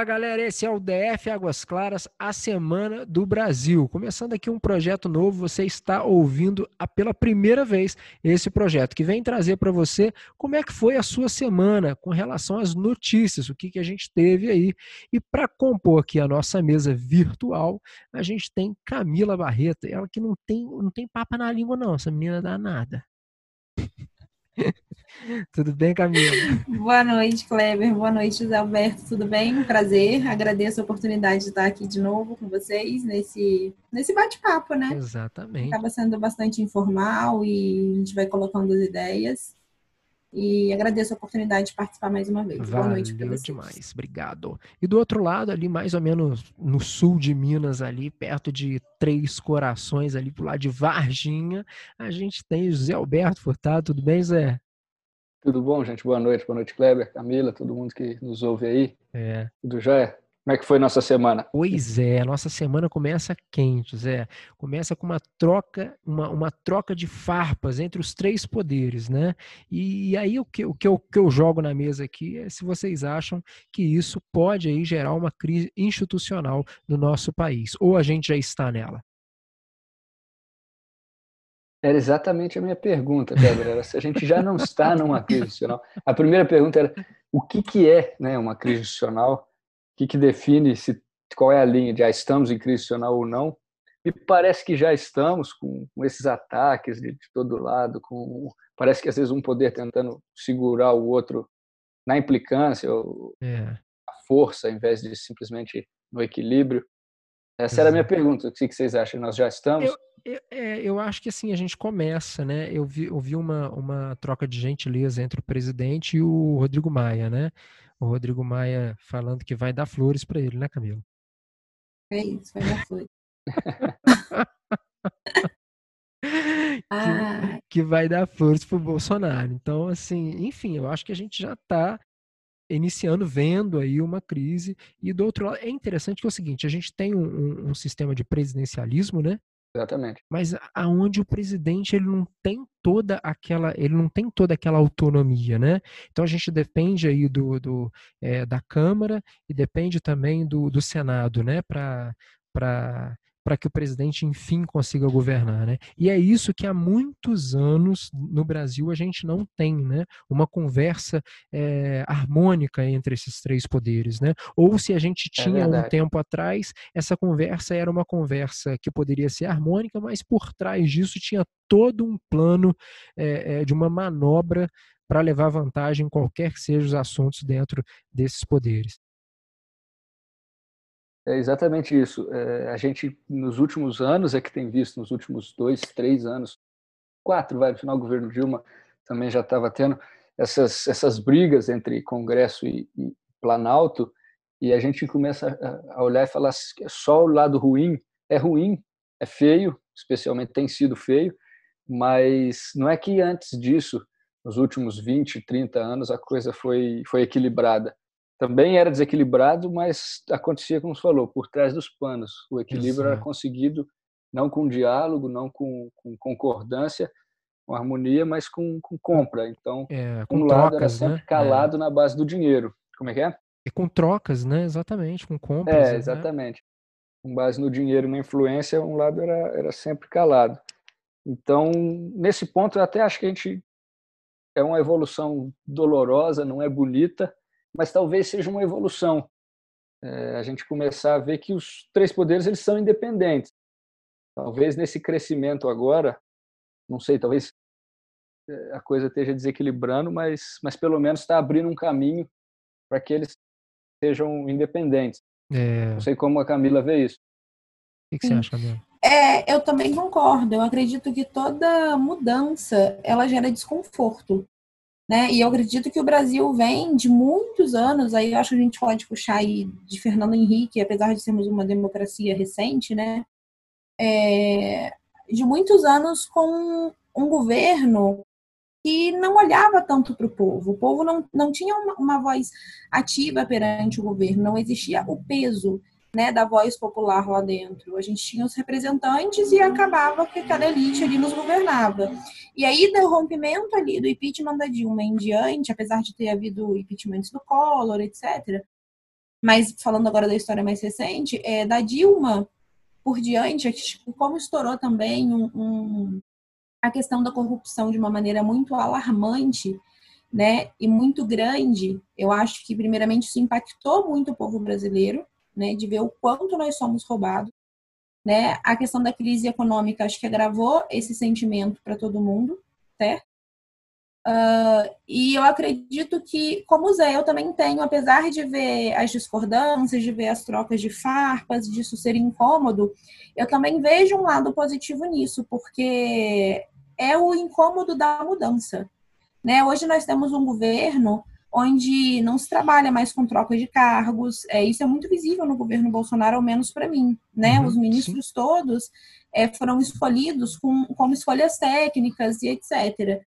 Olá, galera. Esse é o DF Águas Claras, a Semana do Brasil. Começando aqui um projeto novo, você está ouvindo a, pela primeira vez esse projeto que vem trazer para você como é que foi a sua semana com relação às notícias, o que, que a gente teve aí. E para compor aqui a nossa mesa virtual, a gente tem Camila Barreto, ela que não tem, não tem papa na língua não, essa menina dá nada. Tudo bem, Camila? Boa noite, Kleber. Boa noite, José Alberto. Tudo bem? Prazer. Agradeço a oportunidade de estar aqui de novo com vocês nesse, nesse bate-papo, né? Exatamente. Acaba sendo bastante informal e a gente vai colocando as ideias. E agradeço a oportunidade de participar mais uma vez. Valeu Boa noite para vocês. demais, obrigado. E do outro lado, ali mais ou menos no sul de Minas, ali perto de Três Corações, ali pro lado de Varginha, a gente tem José Alberto Furtado. Tudo bem, Zé? Tudo bom, gente? Boa noite. Boa noite, Kleber, Camila, todo mundo que nos ouve aí. É. Tudo jóia? Como é que foi nossa semana? Pois é, nossa semana começa quente, Zé. Começa com uma troca, uma, uma troca de farpas entre os três poderes, né? E, aí o que, o, que eu, que eu jogo na mesa aqui é se vocês acham que isso pode aí gerar uma crise institucional no nosso país, ou a gente já está nela. Era exatamente a minha pergunta, Gabriela. Se a gente já não está numa crise institucional. A primeira pergunta era o que, que é né, uma crise institucional? que, que define se qual é a linha de já estamos em crise institucional ou não. Me parece que já estamos com, com esses ataques de, de, todo lado, com parece que às vezes um poder tentando segurar o outro na implicância ou é. a força, em vez de simplesmente no equilíbrio. Essa era a minha pergunta. O que vocês acham? Nós já estamos? Eu, eu, é, eu acho que assim a gente começa, né? Eu vi, eu vi uma, uma troca de gentileza entre o presidente e o Rodrigo Maia, né? o Rodrigo Maia falando que vai dar flores para ele, né, Camilo? É isso, vai dar flores. que, que, vai dar flores pro Bolsonaro. Então, assim, enfim, eu acho que a gente já está iniciando, vendo aí uma crise. E do outro lado, é interessante que é o seguinte: a gente tem um, um, sistema de presidencialismo, né? Exatamente. Mas aonde o presidente ele não tem toda aquela ele não tem toda aquela autonomia, né? Então a gente depende aí do, do é, da Câmara e depende também do, do Senado, né? Para para para que o presidente, enfim, consiga governar. Né? E é isso que há muitos anos no Brasil a gente não tem, né? uma conversa é, harmônica entre esses três poderes. Né? Ou se a gente é tinha é um tempo atrás, essa conversa era uma conversa que poderia ser harmônica, mas por trás disso tinha todo um plano é, de uma manobra para levar vantagem em qualquer que sejam os assuntos dentro desses poderes. É exatamente isso. É, a gente, nos últimos anos, é que tem visto, nos últimos dois, três anos, quatro, vai, no final do governo Dilma também já estava tendo essas, essas brigas entre Congresso e, e, Planalto, e a gente começa a olhar e falar só o lado ruim. É ruim, é feio, especialmente tem sido feio, mas não é que antes disso, nos últimos 20, 30 anos, a coisa foi, foi equilibrada também era desequilibrado, mas acontecia como você falou, por trás dos panos. O equilíbrio era conseguido não com diálogo, não com, com, concordância, com harmonia, mas com, com compra. Então, é, com um trocas, lado era sempre né? calado é. na base do dinheiro. Como é que é? E com trocas, né? Exatamente, com compras. É, né? exatamente. Né? Com base no dinheiro na influência, um lado era, era sempre calado. Então, nesse ponto, eu até acho que a gente é uma evolução dolorosa, não é bonita, mas talvez seja uma evolução. É, a gente começar a ver que os três poderes eles são independentes. Talvez nesse crescimento agora, não sei, talvez é, a coisa esteja desequilibrando, mas, mas pelo menos está abrindo um caminho para que eles sejam independentes. É... Não sei como a Camila vê isso. O que, que você acha, Camila? É, eu também concordo. Eu acredito que toda mudança ela gera desconforto. Né? E eu acredito que o Brasil vem de muitos anos, aí eu acho que a gente pode puxar aí de Fernando Henrique, apesar de sermos uma democracia recente, né? É, de muitos anos com um governo que não olhava tanto para o povo. O povo não, não tinha uma, uma voz ativa perante o governo, não existia o peso né, da voz popular lá dentro. A gente tinha os representantes e acabava que aquela elite ali nos governava. E aí, do rompimento ali do impeachment da Dilma em diante, apesar de ter havido impeachments do Collor, etc., Mas falando agora da história mais recente, é, da Dilma por diante, como estourou também um, um, a questão da corrupção de uma maneira muito alarmante, né, e muito grande, eu acho que primeiramente isso impactou muito o povo brasileiro, né, de ver o quanto nós somos roubados, né? A questão da crise econômica acho que agravou esse sentimento para todo mundo, certo? Uh, e eu acredito que, como Zé, eu também tenho, apesar de ver as discordâncias, de ver as trocas de farpas, disso ser incômodo, eu também vejo um lado positivo nisso, porque é o incômodo da mudança. Né? Hoje nós temos um governo onde não se trabalha mais com troca de cargos. É, isso é muito visível no governo Bolsonaro, ao menos para mim. Né? Uhum, Os ministros sim. todos é, foram escolhidos com, como escolhas técnicas e etc.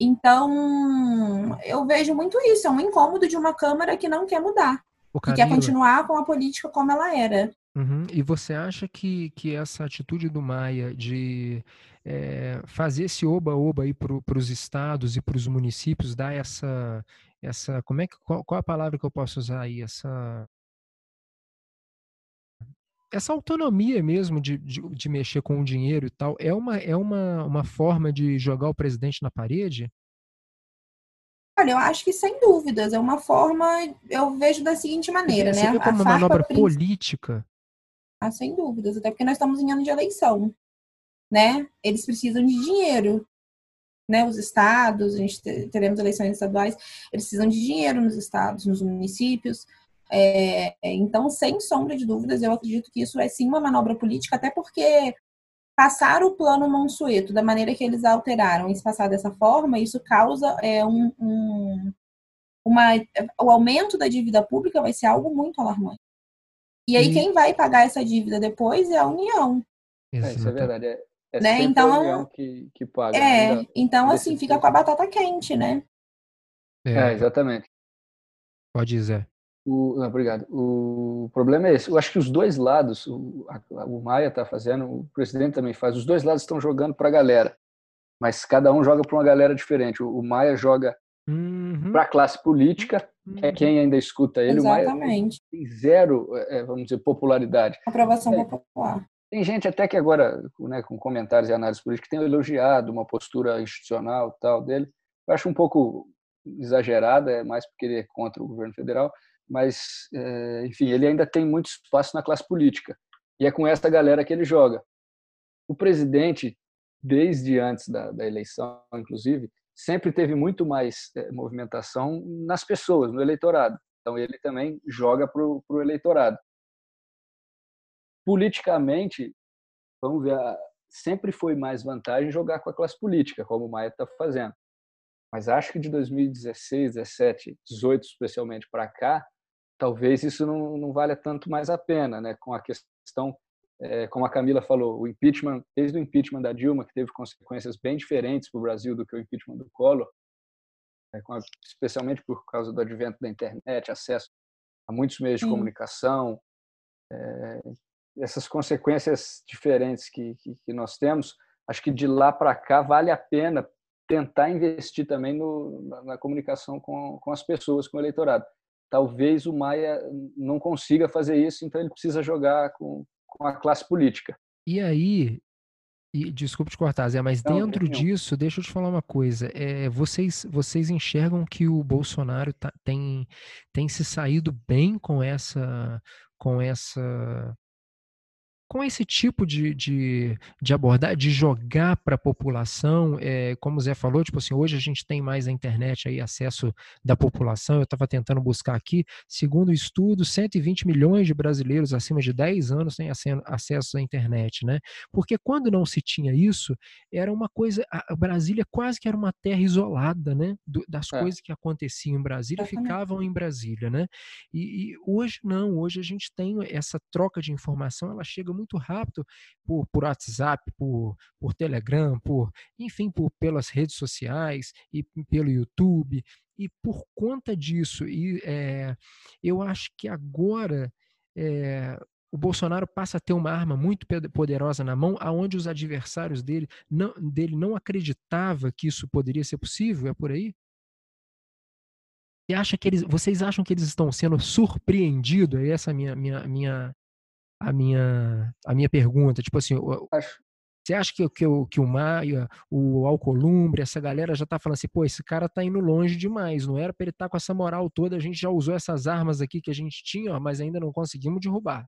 Então, eu vejo muito isso, é um incômodo de uma Câmara que não quer mudar, que quer continuar com a política como ela era. Uhum. E você acha que, que essa atitude do Maia de é, fazer esse oba-oba aí para os estados e para os municípios, dar essa, essa como é que, qual, qual a palavra que eu posso usar aí? Essa essa autonomia mesmo de, de, de, mexer com o dinheiro e tal, é uma, é uma, uma forma de jogar o presidente na parede? Olha, eu acho que sem dúvidas, é uma forma, eu vejo da seguinte maneira, Você né? Vê como uma manobra política. Ah, sem dúvidas, até porque nós estamos em ano de eleição, né? Eles precisam de dinheiro, né? Os estados, a gente teremos eleições estaduais, eles precisam de dinheiro nos estados, nos municípios. É, então, sem sombra de dúvidas, eu acredito que isso é sim uma manobra política, até porque passar o plano Monsueto da maneira que eles alteraram e se passar dessa forma, isso causa é, um, um, uma, o aumento da dívida pública vai ser algo muito alarmante. E aí, e... quem vai pagar essa dívida depois é a União. É, isso é verdade. É, é né? então, que, que paga. É, então assim, fica com a batata quente, né? É, é exatamente. Pode dizer. O, não, obrigado. O problema é esse. Eu acho que os dois lados, o, a, o Maia está fazendo, o presidente também faz, os dois lados estão jogando para a galera. Mas cada um joga para uma galera diferente. O, o Maia joga uhum. para a classe política, uhum. que é quem ainda escuta ele. Exatamente. O Maia tem zero, é, vamos dizer, popularidade. Aprovação é, popular. Tem gente até que agora, né, com comentários e análises políticas, tem elogiado uma postura institucional tal dele. Eu acho um pouco exagerada, é mais porque ele é contra o governo federal mas, eh, enfim, ele ainda tem muito espaço na classe política. E é com essa galera que ele joga. O presidente, desde antes da, da eleição, inclusive, sempre teve muito mais é, movimentação nas pessoas, no eleitorado. Então, ele também joga para o eleitorado. Politicamente, vamos ver, sempre foi mais vantagem jogar com a classe política, como o Maia está fazendo. Mas acho que de 2016, 17, 18 especialmente para cá, talvez isso não, não valha tanto mais a pena, né? Com a questão, é, como a Camila falou, o impeachment, desde o impeachment da Dilma, que teve consequências bem diferentes para o Brasil do que o impeachment do Collor, é, a, especialmente por causa do advento da internet, acesso a muitos meios de comunicação, é, essas consequências diferentes que, que, que, nós temos, acho que de lá para cá vale a pena tentar investir também no, na, na, comunicação com, com as pessoas, com o eleitorado. Talvez o Maia não consiga fazer isso, então ele precisa jogar com, com a classe política. E aí, e, desculpe te cortar, Zé, mas não, dentro disso, deixa eu te falar uma coisa. É, vocês, vocês enxergam que o Bolsonaro tá, tem, tem se saído bem com essa, com essa com esse tipo de, de, de abordar, de jogar para a população, é, como o Zé falou, tipo assim, hoje a gente tem mais a internet aí, acesso da população, eu estava tentando buscar aqui, segundo o estudo, 120 milhões de brasileiros acima de 10 anos têm acesso à internet, né? Porque quando não se tinha isso, era uma coisa, a Brasília quase que era uma terra isolada, né? Do, das é. coisas que aconteciam em Brasília, ficavam em Brasília, né? E, e hoje não, hoje a gente tem essa troca de informação, ela chega muito muito rápido por, por WhatsApp, por, por Telegram, por enfim, por, pelas redes sociais e pelo YouTube. E por conta disso, e, é, eu acho que agora é, o Bolsonaro passa a ter uma arma muito poderosa na mão, aonde os adversários dele não, dele não acreditava que isso poderia ser possível, é por aí? Acha que eles, vocês acham que eles estão sendo surpreendidos? É essa minha, minha, minha, a minha, a minha pergunta. Tipo assim, Acho. você acha que, que, que o Maia, o Alcolumbre, essa galera já tá falando assim, pô, esse cara tá indo longe demais, não era para ele estar tá com essa moral toda, a gente já usou essas armas aqui que a gente tinha, mas ainda não conseguimos derrubar.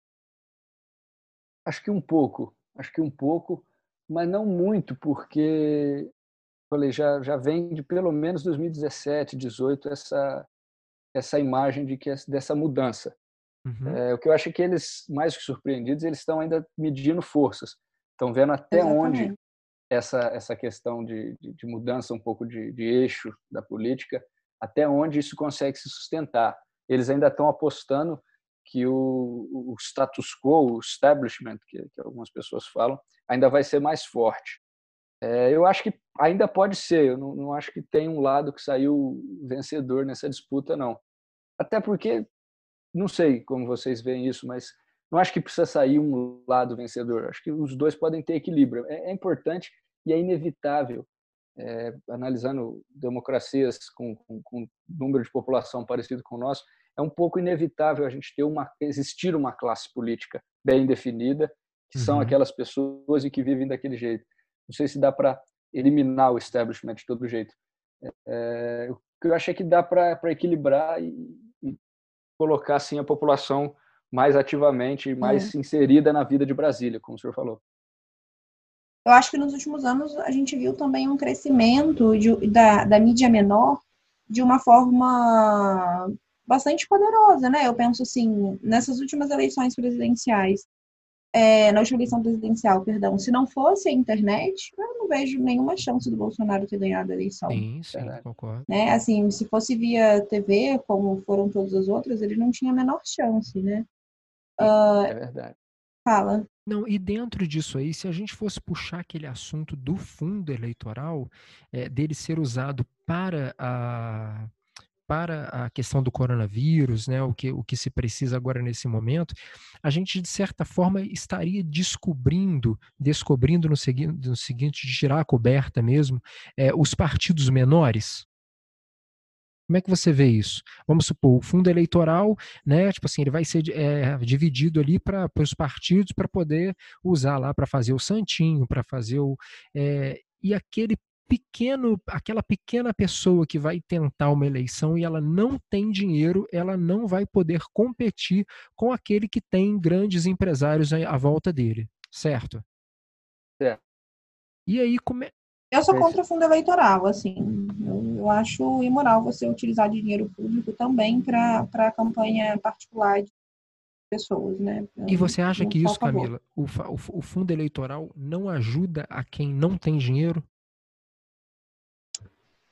Acho que um pouco, acho que um pouco, mas não muito, porque falei, já, já vem de pelo menos 2017, 18 essa essa imagem de que dessa mudança. Uhum. É, o que eu acho é que eles, mais que surpreendidos, eles estão ainda medindo forças. Estão vendo até Exatamente. onde essa essa questão de, de, de mudança um pouco de, de, eixo da política, até onde isso consegue se sustentar. Eles ainda estão apostando que o, o status quo, o establishment, que, que algumas pessoas falam, ainda vai ser mais forte. É, eu acho que ainda pode ser, eu não, não, acho que tem um lado que saiu vencedor nessa disputa, não. Até porque, não sei como vocês veem isso, mas não acho que precisa sair um lado vencedor. Acho que os dois podem ter equilíbrio. É, é importante e é inevitável, é, analisando democracias com, com, com número de população parecido com o nosso, é um pouco inevitável a gente ter uma existir uma classe política bem definida, que uhum. são aquelas pessoas e que vivem daquele jeito. Não sei se dá para eliminar o establishment de todo jeito. É, o que eu achei que dá para equilibrar e, colocar assim a população mais ativamente, mais uhum. inserida na vida de Brasília, como o senhor falou. Eu acho que nos últimos anos a gente viu também um crescimento de, da, da mídia menor de uma forma bastante poderosa, né? Eu penso assim, nessas últimas eleições presidenciais, é, na última eleição presidencial, perdão, se não fosse a internet, eu não vejo nenhuma chance do Bolsonaro ter ganhado a eleição. Sim, sim, concordo. Né? Assim, se fosse via TV, como foram todas as outras, ele não tinha a menor chance, né? Uh, é verdade. Fala. Não, e dentro disso aí, se a gente fosse puxar aquele assunto do fundo eleitoral, é, dele ser usado para a para a questão do coronavírus, né, o, que, o que se precisa agora nesse momento, a gente, de certa forma, estaria descobrindo, descobrindo no, segui no seguinte, de tirar a coberta mesmo, é, os partidos menores? Como é que você vê isso? Vamos supor, o fundo eleitoral, né, tipo assim, ele vai ser é, dividido ali para os partidos para poder usar lá para fazer o santinho, para fazer o. É, e aquele pequeno, aquela pequena pessoa que vai tentar uma eleição e ela não tem dinheiro, ela não vai poder competir com aquele que tem grandes empresários à volta dele, certo? É. E aí como é... Eu sou contra o fundo eleitoral, assim. Eu, eu acho imoral você utilizar dinheiro público também para a campanha particular de pessoas, né? Eu e você acha que isso, Camila, o, o, o fundo eleitoral não ajuda a quem não tem dinheiro?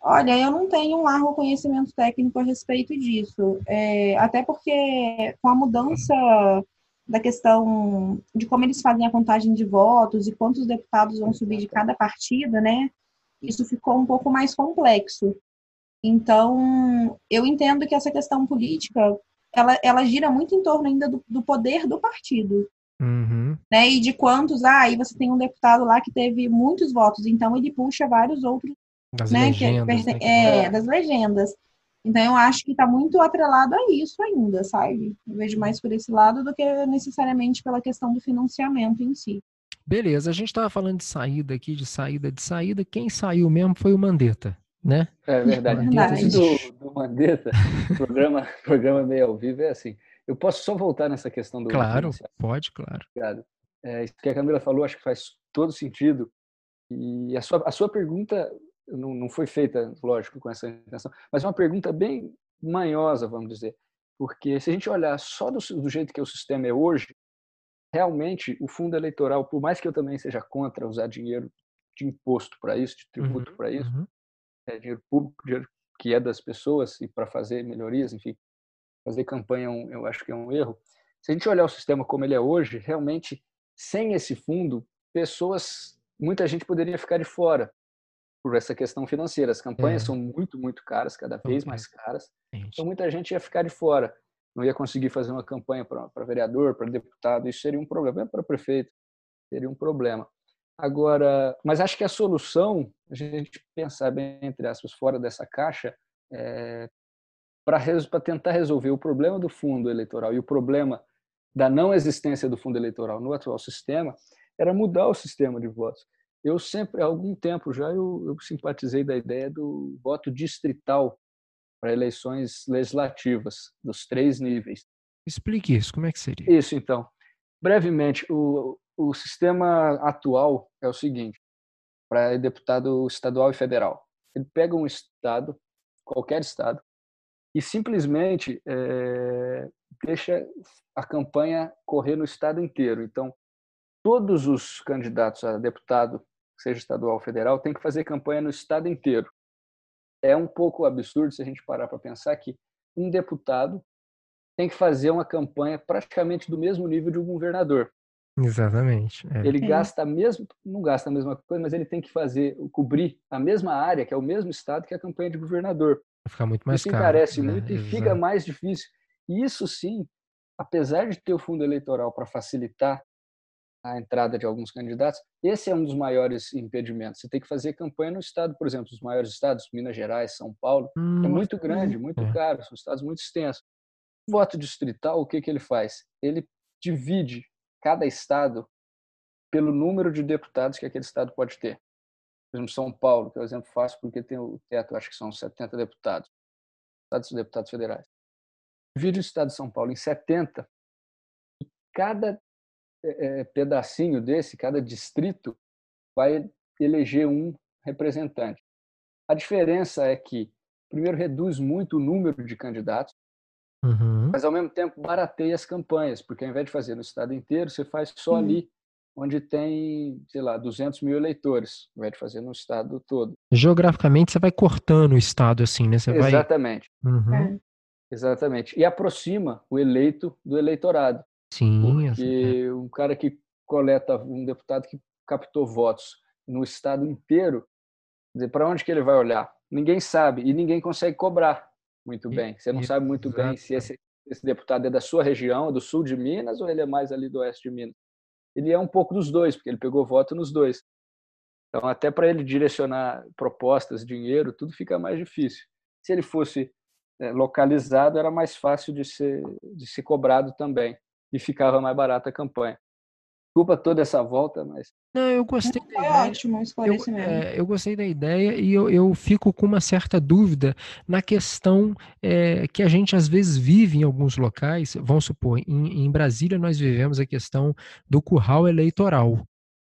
Olha, eu não tenho um largo conhecimento técnico a respeito disso, é, até porque com a mudança da questão de como eles fazem a contagem de votos e quantos deputados vão subir de cada partida, né? Isso ficou um pouco mais complexo. Então, eu entendo que essa questão política, ela, ela gira muito em torno ainda do, do poder do partido. Uhum. Né, e de quantos, ah, aí você tem um deputado lá que teve muitos votos, então ele puxa vários outros das né, legendas. Que, né? É, das legendas. Então eu acho que está muito atrelado a isso ainda, sabe? Eu vejo mais por esse lado do que necessariamente pela questão do financiamento em si. Beleza, a gente estava falando de saída aqui, de saída, de saída. Quem saiu mesmo foi o Mandetta, né? É verdade. verdade. Do, do Mandetta, programa, programa meio ao vivo é assim. Eu posso só voltar nessa questão do. Claro, pode, claro. Obrigado. É, isso que a Camila falou, acho que faz todo sentido. E a sua, a sua pergunta não, não foi feita, lógico, com essa intenção, mas é uma pergunta bem manhosa, vamos dizer, porque se a gente olhar só do, do jeito que o sistema é hoje, realmente o fundo eleitoral, por mais que eu também seja contra usar dinheiro de imposto para isso, de tributo uhum, para isso, uhum. é dinheiro público, dinheiro que é das pessoas e para fazer melhorias, enfim, fazer campanha é eu acho que é um erro. Se a gente olhar o sistema como ele é hoje, realmente sem esse fundo, pessoas, muita gente poderia ficar de fora por essa questão financeira. As campanhas é. são muito, muito caras, cada vez mais caras. Então muita gente ia ficar de fora, não ia conseguir fazer uma campanha para vereador, para deputado. Isso seria um problema para prefeito, seria um problema. Agora, mas acho que a solução, a gente pensar bem entre aspas fora dessa caixa, é, para tentar resolver o problema do fundo eleitoral e o problema da não existência do fundo eleitoral no atual sistema, era mudar o sistema de votos. Eu sempre, há algum tempo já, eu, eu simpatizei da ideia do voto distrital para eleições legislativas, dos três níveis. Explique isso, como é que seria? Isso, então. Brevemente, o, o sistema atual é o seguinte, para deputado estadual e federal. Ele pega um estado, qualquer estado, e simplesmente é, deixa a campanha correr no estado inteiro. Então, todos os candidatos a deputado, seja estadual ou federal, têm que fazer campanha no estado inteiro é um pouco absurdo se a gente parar para pensar que um deputado tem que fazer uma campanha praticamente do mesmo nível de um governador. Exatamente. É. Ele gasta mesmo, não gasta a mesma coisa, mas ele tem que fazer, cobrir a mesma área, que é o mesmo estado que a campanha de governador. Fica muito mais isso caro. encarece né? muito e Exato. fica mais difícil. E isso sim, apesar de ter o fundo eleitoral para facilitar a entrada de alguns candidatos, esse é um dos maiores impedimentos. Você tem que fazer campanha no estado, por exemplo, os maiores estados, Minas Gerais, São Paulo, hum, é muito grande, muito é. caro, são estados muito extensos. O voto distrital, o que, que ele faz? Ele divide cada estado pelo número de deputados que aquele estado pode ter. Por exemplo, São Paulo, que é o um exemplo fácil, porque tem o teto, acho que são 70 deputados, estados deputados federais. Divide o estado de São Paulo em 70 e cada é, pedacinho desse, cada distrito vai eleger um representante. A diferença é que, primeiro, reduz muito o número de candidatos, uhum. mas, ao mesmo tempo, barateia as campanhas, porque, ao invés de fazer no estado inteiro, você faz só uhum. ali onde tem, sei lá, 200 mil eleitores, ao invés de fazer no estado todo. Geograficamente, você vai cortando o estado, assim, né? Você Exatamente. Vai... Uhum. Exatamente. E aproxima o eleito do eleitorado. Sim. Porque um cara que coleta, um deputado que captou votos no estado inteiro, para onde que ele vai olhar? Ninguém sabe e ninguém consegue cobrar muito bem. Você não sabe muito bem se esse, esse deputado é da sua região, do sul de Minas, ou ele é mais ali do oeste de Minas. Ele é um pouco dos dois, porque ele pegou voto nos dois. Então, até para ele direcionar propostas, dinheiro, tudo fica mais difícil. Se ele fosse é, localizado, era mais fácil de ser, de ser cobrado também e ficava mais barata a campanha. Desculpa toda essa volta, mas. Não, eu gostei da ideia. Ótimo, eu, é, eu gostei da ideia e eu, eu fico com uma certa dúvida na questão é, que a gente às vezes vive em alguns locais. Vamos supor, em, em Brasília nós vivemos a questão do curral eleitoral.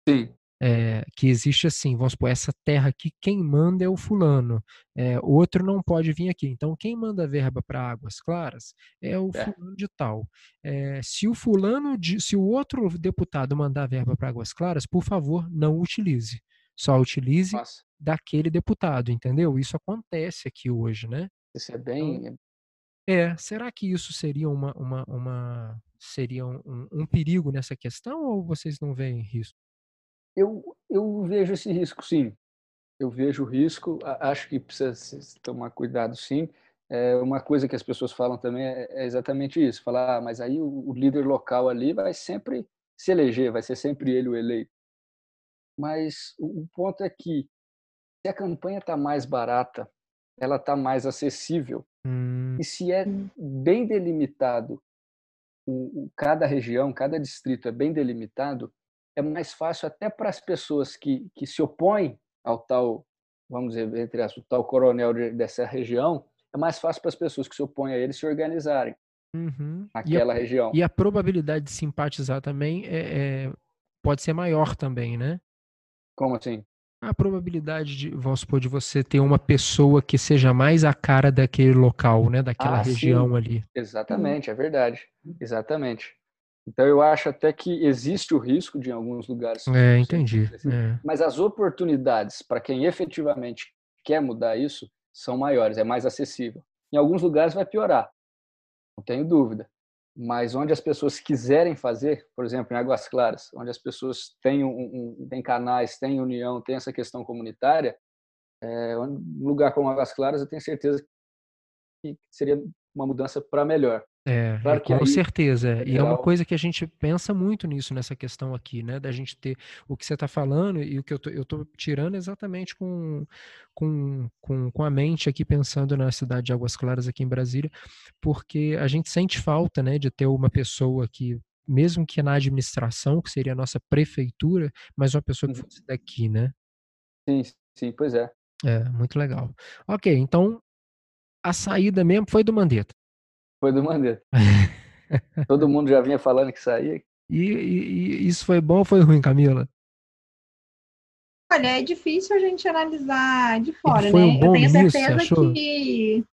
Sim é, que existe assim, vamos supor, essa terra aqui, quem manda é o fulano, é, outro não pode vir aqui. Então, quem manda verba para Águas Claras é o é. fulano de tal. É, se o fulano, de, se o outro deputado mandar verba para Águas Claras, por favor, não utilize. Só utilize Nossa. daquele deputado, entendeu? Isso acontece aqui hoje, né? Isso é bem. Então, é, será que isso seria uma, uma, uma seria um, um perigo nessa questão ou vocês não veem risco? Eu, eu vejo esse risco, sim. Eu vejo o risco, acho que precisa tomar cuidado, sim. É uma coisa que as pessoas falam também é, é exatamente isso: falar, ah, mas aí o, o líder local ali vai sempre se eleger, vai ser sempre ele o eleito. Mas o, o ponto é que se a campanha está mais barata, ela está mais acessível. Hum. E se é bem delimitado, o, o, cada região, cada distrito é bem delimitado, é mais fácil até para as pessoas que, que se opõem ao tal, vamos dizer, entre as, o tal coronel de, dessa região, é mais fácil para as pessoas que se opõem a ele se organizarem uhum. naquela e a, região. E a probabilidade de simpatizar também é, é, pode ser maior também, né? Como assim? A probabilidade de, vamos supor, de você ter uma pessoa que seja mais a cara daquele local, né? Daquela ah, região sim. ali. Exatamente, é verdade. Exatamente. Então eu acho até que existe o risco de em alguns lugares. É, entendi. É. Mas as oportunidades para quem efetivamente quer mudar isso são maiores, é mais acessível. Em alguns lugares vai piorar, não tenho dúvida. Mas onde as pessoas quiserem fazer, por exemplo, em Águas Claras, onde as pessoas têm, um, um, têm canais, têm união, têm essa questão comunitária, é, um lugar como Águas Claras, eu tenho certeza que seria uma mudança para melhor. É, claro com aí, certeza. É e é uma coisa que a gente pensa muito nisso, nessa questão aqui, né? Da gente ter o que você está falando e o que eu tô, eu tô tirando exatamente com, com, com, com a mente aqui, pensando na cidade de Águas Claras aqui em Brasília, porque a gente sente falta, né, de ter uma pessoa que, mesmo que na administração, que seria a nossa prefeitura, mas uma pessoa que uhum. fosse daqui, né? Sim, sim, pois é. É, muito legal. Ok, então a saída mesmo foi do Mandetta. Foi do Mandetta. Todo mundo já vinha falando que saía. E, e, e, isso foi bom ou foi ruim, Camila? Olha, é difícil a gente analisar de fora, foi né? Um bom eu tenho certeza que.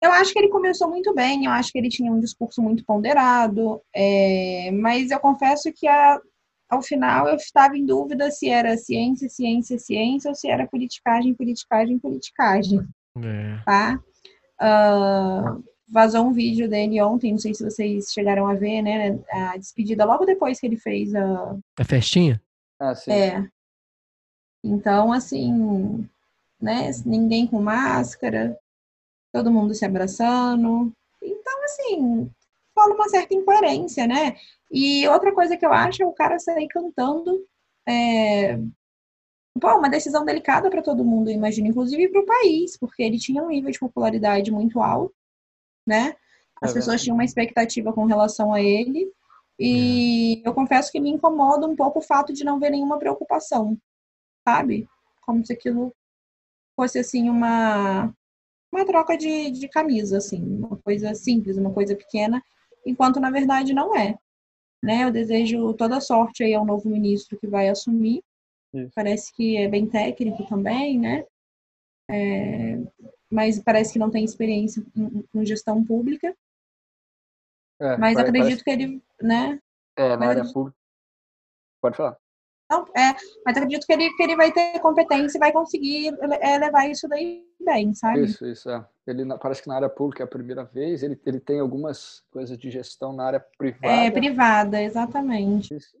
Eu acho que ele começou muito bem, eu acho que ele tinha um discurso muito ponderado, é... mas eu confesso que a... ao final eu estava em dúvida se era ciência, ciência, ciência, ou se era politicagem, politicagem, politicagem. É. Tá? Uh, vazou um vídeo dele ontem, não sei se vocês chegaram a ver, né? A despedida logo depois que ele fez a. A festinha? Ah, sim. É. Então, assim, né? Ninguém com máscara, todo mundo se abraçando. Então, assim, fala uma certa incoerência, né? E outra coisa que eu acho é o cara sair cantando. É... Pô, uma decisão delicada para todo mundo, eu imagino, inclusive para o país, porque ele tinha um nível de popularidade muito alto né? As é pessoas tinham uma expectativa com relação a ele. E é. eu confesso que me incomoda um pouco o fato de não ver nenhuma preocupação, sabe? Como se aquilo fosse, assim, uma, uma troca de, de camisa, assim, uma coisa simples, uma coisa pequena, enquanto na verdade não é. Né? Eu desejo toda sorte aí ao novo ministro que vai assumir. Isso. Parece que é bem técnico também, né? É, mas parece que não tem experiência com gestão pública. É, mas acredito parece... que ele, né? É, na área pública. Pode falar. Não, é, mas acredito que ele, que ele vai ter competência e vai conseguir é, levar isso daí bem, sabe? Isso, isso, é. Ele parece que na área pública é a primeira vez, ele, ele tem algumas coisas de gestão na área privada. É, privada, exatamente. Isso,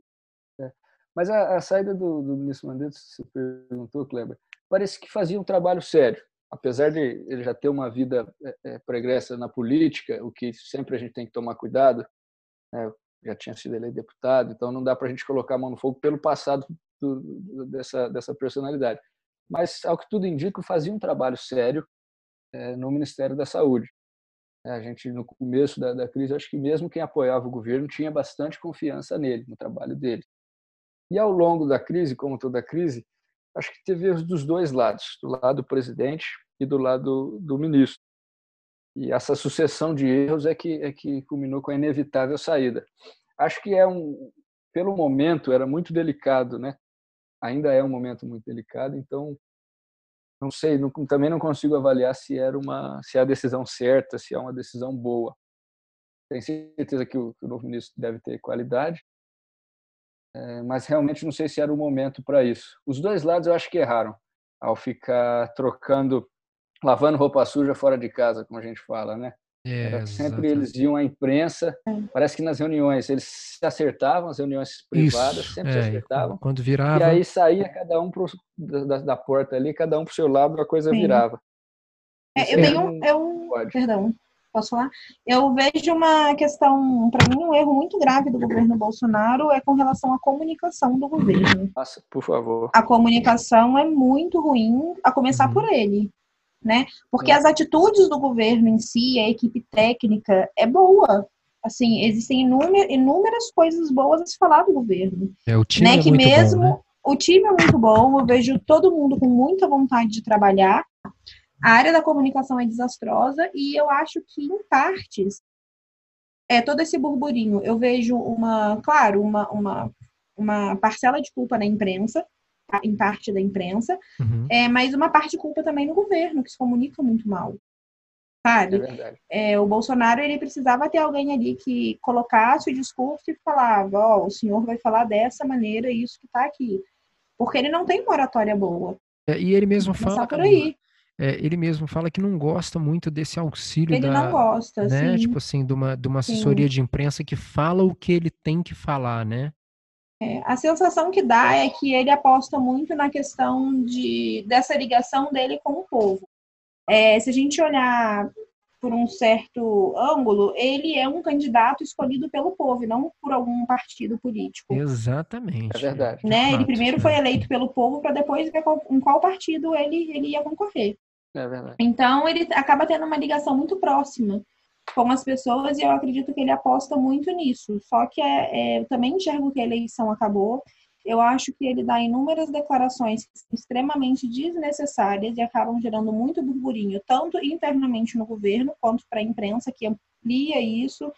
é. Mas a, a, saída do, do ministro Mandetta, você perguntou, Kleber, parece que fazia um trabalho sério apesar de ele já ter uma vida é, é, pregressa na política, o que sempre a gente tem que tomar cuidado, né? já tinha sido eleito deputado, então não dá para a gente colocar a mão no fogo pelo passado do, dessa, dessa personalidade. Mas, ao que tudo indica, fazia um trabalho sério é, no Ministério da Saúde. É, a gente, no começo da, da crise, acho que mesmo quem apoiava o governo tinha bastante confiança nele, no trabalho dele. E ao longo da crise, como toda crise, acho que teve erros dos dois lados, do lado do presidente e do lado do ministro. E essa sucessão de erros é que é que culminou com a inevitável saída. Acho que é um, pelo momento era muito delicado, né? Ainda é um momento muito delicado, então não sei, não, também não consigo avaliar se era uma se é a decisão certa, se é uma decisão boa. Tenho certeza que o, que o novo ministro deve ter qualidade, mas realmente não sei se era o momento para isso. Os dois lados eu acho que erraram ao ficar trocando, lavando roupa suja fora de casa, como a gente fala, né? É, sempre eles iam à imprensa, parece que nas reuniões eles se acertavam, as reuniões privadas Isso, sempre é, se acertavam. Quando virava. E aí saía cada um pro, da, da porta ali, cada um para o seu lado, a coisa Sim. virava. É, eu tenho. Eu, perdão, Posso falar? Eu vejo uma questão, para mim, um erro muito grave do governo Bolsonaro é com relação à comunicação do governo. Nossa, por favor. A comunicação é muito ruim, a começar uhum. por ele. Né? Porque é. as atitudes do governo em si, a equipe técnica, é boa. Assim, existem inúmeras coisas boas a se falar do governo. É, o time né? é que muito mesmo bom, né? o time é muito bom, eu vejo todo mundo com muita vontade de trabalhar. A área da comunicação é desastrosa e eu acho que, em partes, é todo esse burburinho. Eu vejo uma, claro, uma, uma, uma parcela de culpa na imprensa, tá? em parte da imprensa, uhum. é, mas uma parte de culpa também no governo, que se comunica muito mal. Sabe? É é, o Bolsonaro ele precisava ter alguém ali que colocasse o discurso e falava, ó, oh, o senhor vai falar dessa maneira isso que está aqui. Porque ele não tem moratória boa. É, e ele mesmo fala. Por aí é, ele mesmo fala que não gosta muito desse auxílio ele da, não gosta, né? Sim. Tipo assim, de uma, de uma assessoria sim. de imprensa que fala o que ele tem que falar, né? É, a sensação que dá é que ele aposta muito na questão de, dessa ligação dele com o povo. É, se a gente olhar por um certo ângulo, ele é um candidato escolhido pelo povo, e não por algum partido político. Exatamente. É verdade. Né? fato, ele primeiro foi eleito pelo povo para depois ver qual, em qual partido ele, ele ia concorrer. É verdade. Então, ele acaba tendo uma ligação muito próxima com as pessoas e eu acredito que ele aposta muito nisso. Só que é, é, eu também enxergo que a eleição acabou. Eu acho que ele dá inúmeras declarações extremamente desnecessárias e acabam gerando muito burburinho, tanto internamente no governo quanto para a imprensa, que amplia isso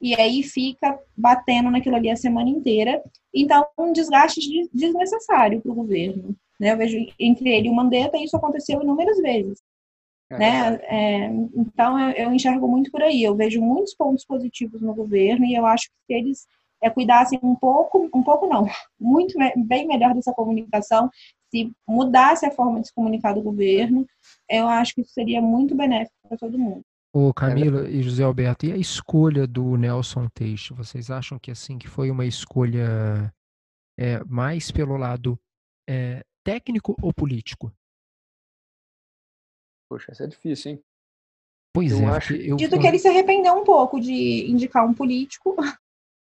e aí fica batendo naquilo ali a semana inteira. Então, um desgaste de- desnecessário para o governo. Né? Eu vejo entre ele e o Mandetta, isso aconteceu inúmeras vezes É né? É, então eu, eu enxergo muito por aí. Eu vejo muitos pontos positivos no governo e eu acho que se eles é, cuidassem um pouco, um pouco não, muito me- bem melhor dessa comunicação, se mudasse a forma de se comunicar do governo, eu acho que isso seria muito benéfico para todo mundo. Ô Camila e José Alberto, e a escolha do Nelson Teixe? Vocês acham que assim que foi uma escolha é, mais pelo lado é, técnico ou político? Poxa, essa é difícil, hein? Pois Eu é, acho- eu, Dito que ele se arrependeu um pouco de indicar um político,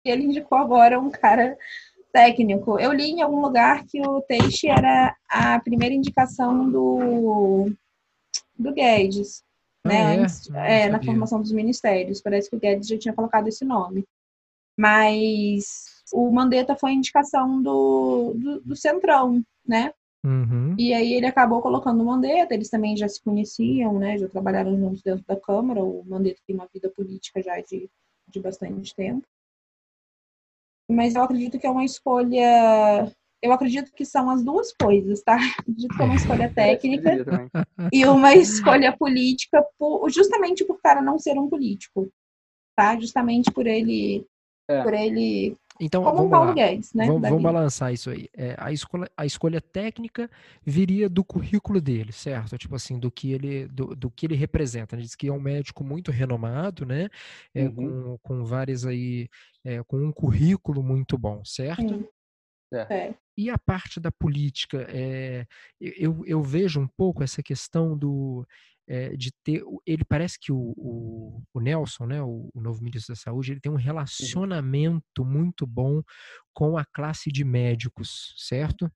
e ele indicou agora um cara técnico. Eu li em algum lugar que o Teixe era a primeira indicação do, do Guedes, Ah, né? é? Antes- Não é, na formação dos ministérios. Parece que o Guedes já tinha colocado esse nome. Mas o Mandetta foi a indicação do, do, do Centrão, né? Uhum. E aí ele acabou colocando o Mandetta, eles também já se conheciam, né? Já trabalharam juntos dentro da Câmara. O Mandetta tem uma vida política já de, de bastante tempo. Mas eu acredito que é uma escolha. Eu acredito que são as duas coisas, tá? Acredito que é uma escolha técnica e uma escolha política, por- justamente por cara não ser um político, tá? Justamente por ele, É. por ele, Então, como um vamos Paulo lá. Guedes, né? Vamos, vamos balançar isso aí. É, a, escolha, a escolha técnica viria do currículo dele, certo? Tipo assim, do que ele, do, do que ele representa. Ele diz que é um médico muito renomado, né? É, Uhum. com, com várias aí, é, com um currículo muito bom, certo? Sim. É. E a parte da política, é, eu, eu vejo um pouco essa questão do é, de ter, ele parece que o, o, o Nelson, né, o, o novo ministro da Saúde, ele tem um relacionamento muito bom com a classe de médicos, certo?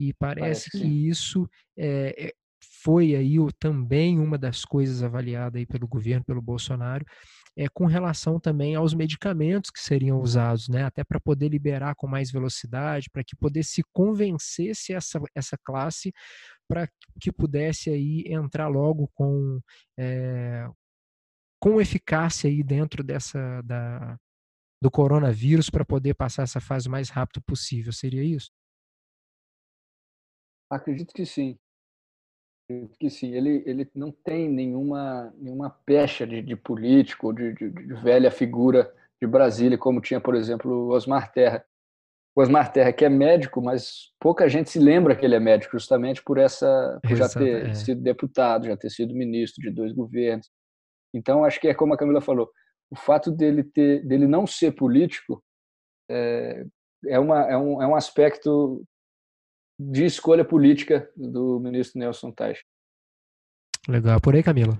E parece Parece que sim. isso é, é, foi aí o- também uma das coisas avaliada aí pelo governo, pelo Bolsonaro, é, com relação também aos medicamentos que seriam usados, né, até para poder liberar com mais velocidade, para que poder se convencesse essa, essa classe para que pudesse aí entrar logo com é, com eficácia aí dentro dessa da, do coronavírus para poder passar essa fase o mais rápido possível. Seria isso? Acredito que sim. Que sim. Ele, ele não tem nenhuma, nenhuma pecha de, de político, de, de, de velha figura de Brasília, como tinha, por exemplo, o Osmar Terra. O Osmar Terra, que é médico, mas pouca gente se lembra que ele é médico, justamente por essa por já Exato, ter é. sido deputado, já ter sido ministro de dois governos. Então, acho que é como a Camila falou, o fato dele ter dele não ser político é, é, uma, é, um, é um aspecto de escolha política do ministro Nelson Teich. Legal. Por aí, Camila.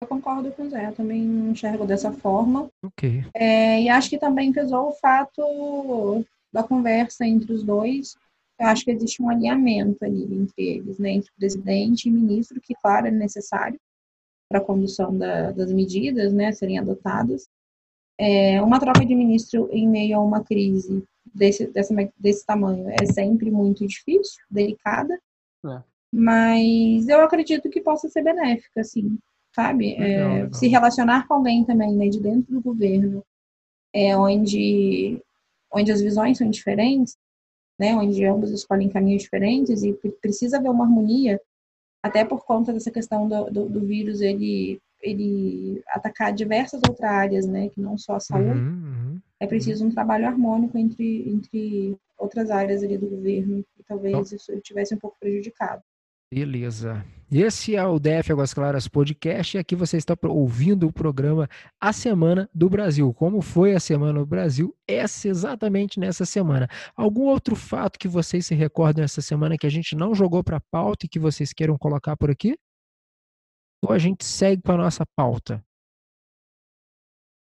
Eu concordo com o Zé, eu também enxergo dessa forma. Ok. É, e acho que também pesou o fato da conversa entre os dois. Eu acho que existe um alinhamento ali entre eles, né, entre presidente e ministro, que, claro, é necessário para a condução da, das medidas né, serem adotadas. É, uma troca de ministro em meio a uma crise desse, dessa, desse tamanho é sempre muito difícil, delicada, É. mas eu acredito que possa ser benéfica, sim, sabe? Legal, É, legal. Se relacionar com alguém também né, de dentro do governo, é, onde, onde as visões são diferentes, né, onde ambos escolhem caminhos diferentes e pre- precisa haver uma harmonia, até por conta dessa questão do, do, do vírus ele, ele atacar diversas outras áreas, né, que não só a saúde, Uhum, uhum. é preciso um trabalho harmônico entre, entre outras áreas ali do governo, e talvez isso tivesse um pouco prejudicado. Beleza. Esse é o DF Águas Claras Podcast e aqui você está ouvindo o programa A Semana do Brasil. Como foi a Semana do Brasil? Essa exatamente nessa semana. Algum outro fato que vocês se recordam essa semana que a gente não jogou para pauta e que vocês queiram colocar por aqui? Ou a gente segue para a nossa pauta?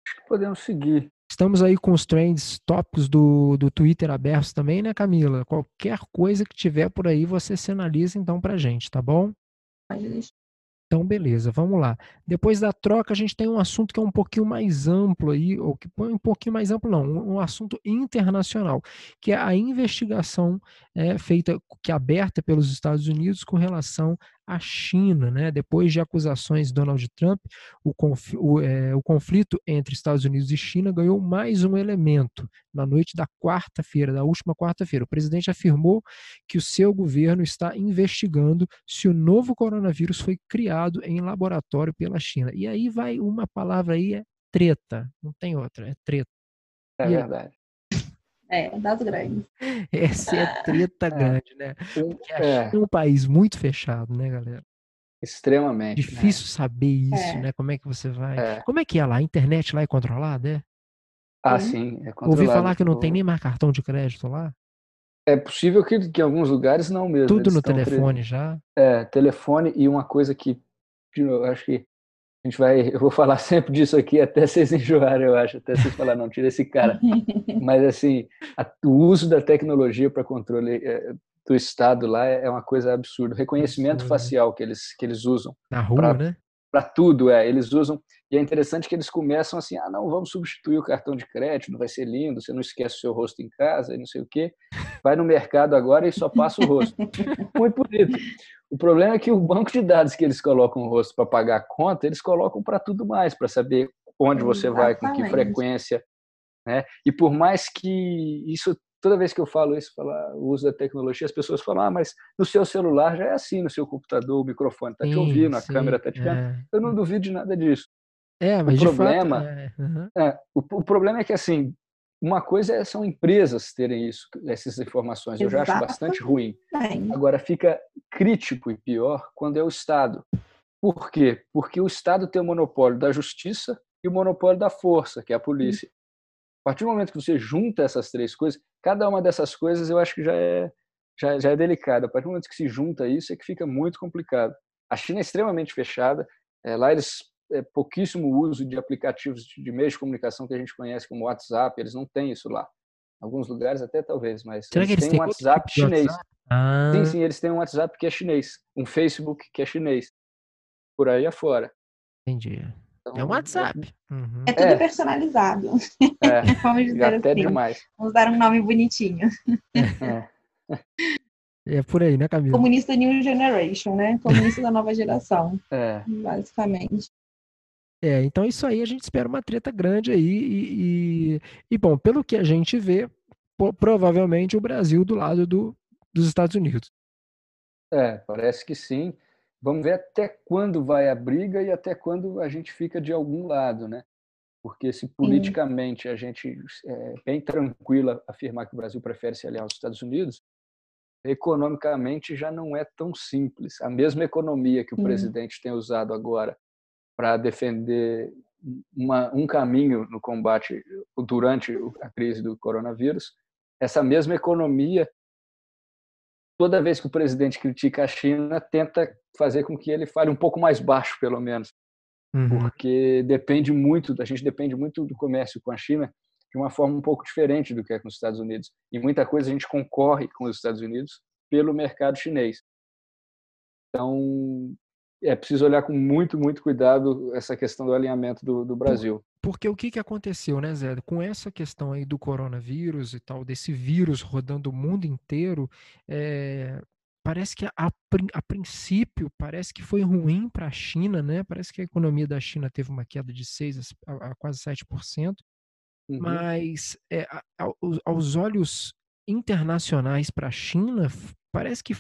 Acho que podemos seguir. Estamos aí com os trends tópicos do, do Twitter abertos também, né, Camila? Qualquer coisa que tiver por aí, você sinaliza então para gente, tá bom? Pode deixar. Então, beleza, vamos lá. Depois da troca, a gente tem um assunto que é um pouquinho mais amplo aí, ou que um pouquinho mais amplo, não, um, um assunto internacional, que é a investigação é, feita, que é aberta pelos Estados Unidos com relação à China, né? Depois de acusações de Donald Trump, o, conf, o, é, o conflito entre Estados Unidos e China ganhou mais um elemento. Na noite da quarta-feira, da última quarta-feira, o presidente afirmou que o seu governo está investigando se o novo coronavírus foi criado em laboratório pela China. E aí vai uma palavra aí, é treta, não tem outra, é treta. É e verdade. É, das grandes. Essa é treta é. grande, né? Porque a é. China é um país muito fechado, né, galera? Extremamente. Né? Difícil né? saber isso, é. né? Como é que você vai. É. Como é que é lá? A internet lá é controlada, é? Ah, sim, é controlado. Ouvi falar que não tem nem mais cartão de crédito lá? É possível que, que em alguns lugares não mesmo. Tudo no telefone pre... já? É, telefone e uma coisa que eu acho que a gente vai, eu vou falar sempre disso aqui até vocês enjoarem, eu acho, até vocês falar não, tira esse cara. Mas assim, a, o uso da tecnologia para controle é, do estado lá é, é uma coisa absurda. O reconhecimento facial que eles que eles usam na rua, pra, né? Para tudo, é, eles usam e é interessante que eles começam assim, ah, não, vamos substituir o cartão de crédito, não vai ser lindo, você não esquece o seu rosto em casa e não sei o quê. Vai no mercado agora e só passa o rosto. Muito bonito. O problema é que o banco de dados que eles colocam o rosto para pagar a conta, eles colocam para tudo mais, para saber onde você vai, com que frequência. Né? E por mais que isso, toda vez que eu falo isso, falar o uso da tecnologia, as pessoas falam, ah, mas no seu celular já é assim, no seu computador, o microfone está te ouvindo, sim, a câmera está te vendo. É. Eu não duvido de nada disso. É, mas o problema, fato, é. Uhum. É, o, o, problema é que assim uma coisa é, são empresas terem isso, essas informações. Eu já acho bastante ruim. Agora, fica crítico e pior quando é o Estado. Por quê? Porque o Estado tem o monopólio da justiça e o monopólio da força, que é a polícia. A partir do momento que você junta essas três coisas, cada uma dessas coisas eu acho que já é, já, já é delicada. A partir do momento que se junta isso, é que fica muito complicado. A China é extremamente fechada. É, lá eles é, pouquíssimo uso de aplicativos de, de meios de comunicação que a gente conhece como WhatsApp, eles não têm isso lá. Em alguns lugares até talvez, mas Será eles, eles têm um WhatsApp tipo chinês. WhatsApp? Ah. Sim, sim, eles têm um WhatsApp que é chinês, um Facebook que é chinês. Por aí afora. Entendi. Então, é um WhatsApp. Uhum. É tudo é. personalizado. É, Vamos dizer até assim. demais. Vamos dar um nome bonitinho. É. É por aí, né, Camila? Comunista New Generation, né? Comunista da nova geração. É. Basicamente. É, então isso aí a gente espera uma treta grande aí e, e, e bom, pelo que a gente vê, provavelmente o Brasil do lado do, dos Estados Unidos. É, parece que sim. Vamos ver até quando vai a briga e até quando a gente fica de algum lado, né? Porque se politicamente a gente é bem tranquila afirmar que o Brasil prefere se aliar aos Estados Unidos, economicamente já não é tão simples. A mesma economia que o presidente tem usado agora para defender uma, um caminho no combate durante a crise do coronavírus, essa mesma economia, toda vez que o presidente critica a China, tenta fazer com que ele fale um pouco mais baixo, pelo menos, uhum. porque depende muito, a gente depende muito do comércio com a China de uma forma um pouco diferente do que é com os Estados Unidos. E muita coisa a gente concorre com os Estados Unidos pelo mercado chinês. Então, é preciso olhar com muito, muito cuidado essa questão do alinhamento do, do Brasil. Porque o que, que aconteceu, né, Zé? Com essa questão aí do coronavírus e tal, desse vírus rodando o mundo inteiro, é, parece que a, a, princípio parece que foi ruim para a China, né? Parece que a economia da China teve uma queda de 6 a, a quase 7%, uhum. mas é, a, aos olhos internacionais para a China, parece que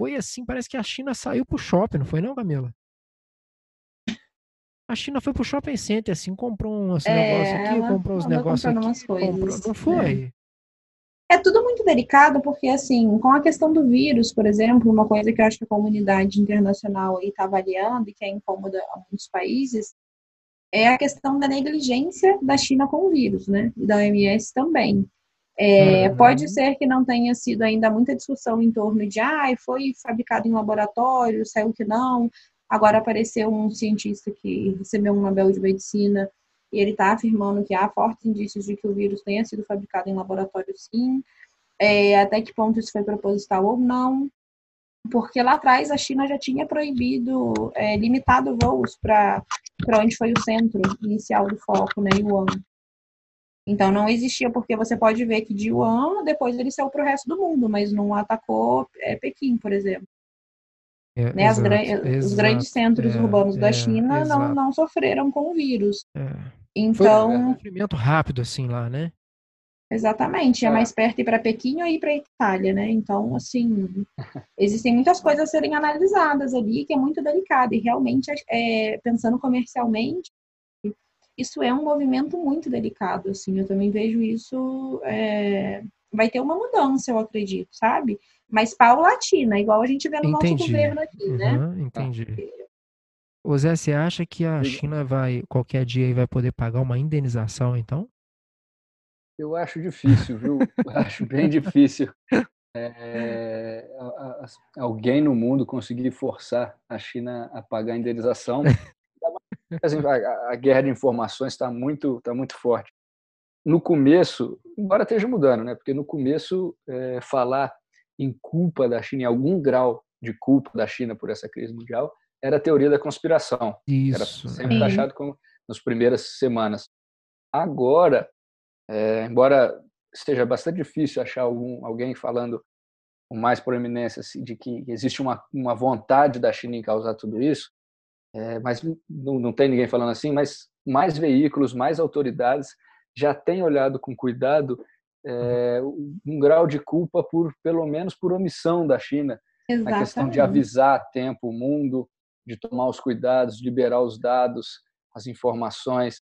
foi assim, parece que a China saiu pro shopping, não foi não, Camila? A China foi pro shopping center, assim, comprou uns é, negócios aqui, comprou uns negócios aqui, comprou, não foi? É. é tudo muito delicado, porque, assim, com a questão do vírus, por exemplo, uma coisa que eu acho que a comunidade internacional está avaliando e que é incômoda a muitos países, é a questão da negligência da China com o vírus, né? E da OMS também. É, uhum. Pode ser que não tenha sido ainda muita discussão em torno de ah, foi fabricado em laboratório, saiu que não, Agora apareceu um cientista que recebeu um Nobel de Medicina e ele está afirmando que há fortes indícios de que o vírus tenha sido fabricado em laboratório, sim. É, até que ponto isso foi proposital ou não. Porque lá atrás a China já tinha proibido, é, limitado voos para onde foi o centro inicial do foco, né, Yuan. Então não existia, porque você pode ver que de Yuan, depois ele saiu para o resto do mundo, mas não atacou é, Pequim, por exemplo. É, né? Exato, As, os grandes centros é, urbanos da é, China não, não sofreram com o vírus. É. Então. Foi um movimento rápido, assim, lá, né? Exatamente, é, é. mais perto ir para Pequim ou ir para Itália, né? Então, assim, existem muitas coisas a serem analisadas ali, que é muito delicado. E realmente, é, pensando comercialmente, isso é um movimento muito delicado, assim. Eu também vejo isso. É, vai ter uma mudança, eu acredito, sabe? Mas paulatina, igual a gente vê no entendi. nosso governo aqui, uhum, né? Entendi. Ô Zé, você acha que a China vai, qualquer dia, vai poder pagar uma indenização, então? Eu acho difícil, viu? acho bem difícil é, alguém no mundo conseguir forçar a China a pagar a indenização. A, a guerra de informações está muito, tá muito forte. No começo, embora esteja mudando, né? Porque no começo é, falar em culpa da China, em algum grau de culpa da China por essa crise mundial, era a teoria da conspiração. Isso. Era sempre taxado como nas primeiras semanas. Agora, é, embora seja bastante difícil achar algum, alguém falando com mais proeminência assim, de que existe uma, uma vontade da China em causar tudo isso, é, mas não, não tem ninguém falando assim, mas mais veículos, mais autoridades já têm olhado com cuidado é, um grau de culpa por pelo menos por omissão da China Exatamente. a questão de avisar a tempo o mundo de tomar os cuidados liberar os dados as informações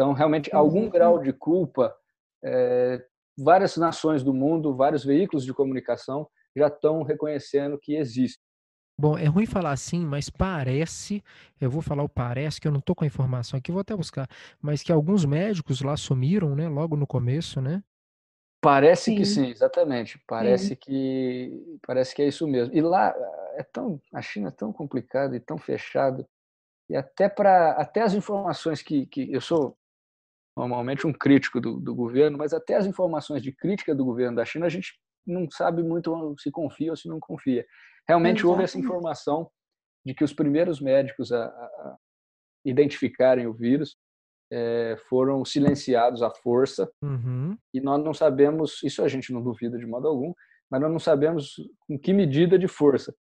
então, realmente, algum grau de culpa, é, várias nações do mundo, vários veículos de comunicação já estão reconhecendo que existe. Bom, é ruim falar assim, mas parece, eu vou falar o parece, que eu não estou com a informação aqui, vou até buscar, mas que alguns médicos lá sumiram, né, logo no começo, né? Parece sim. que sim, exatamente. Parece sim. que parece que é isso mesmo. E lá é tão a China é tão complicada e tão fechado e até para até as informações que, que eu sou normalmente um crítico do, do, governo, mas até as informações de crítica do governo da China a gente não sabe muito se confia ou se não confia. Realmente houve essa informação de que os primeiros médicos a, a identificarem o vírus é, foram silenciados à força uhum. e nós não sabemos, isso a gente não duvida de modo algum, mas nós não sabemos com que medida de força.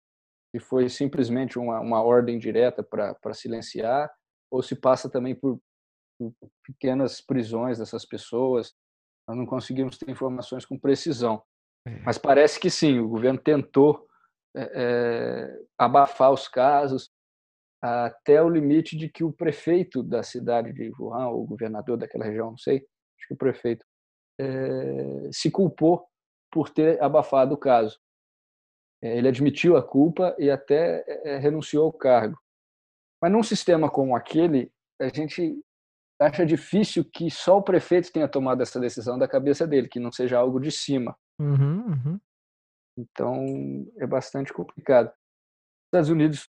Se foi simplesmente uma, uma ordem direta para silenciar ou se passa também por pequenas prisões dessas pessoas. Nós não conseguimos ter informações com precisão. É. Mas parece que sim, o governo tentou é, abafar os casos até o limite de que o prefeito da cidade de Wuhan, ou o governador daquela região, não sei, acho que o prefeito, é, se culpou por ter abafado o caso. Ele admitiu a culpa e até renunciou ao cargo. Mas num sistema como aquele, a gente acha difícil que só o prefeito tenha tomado essa decisão da cabeça dele, que não seja algo de cima. Uhum, uhum. Então, é bastante complicado. Os Estados Unidos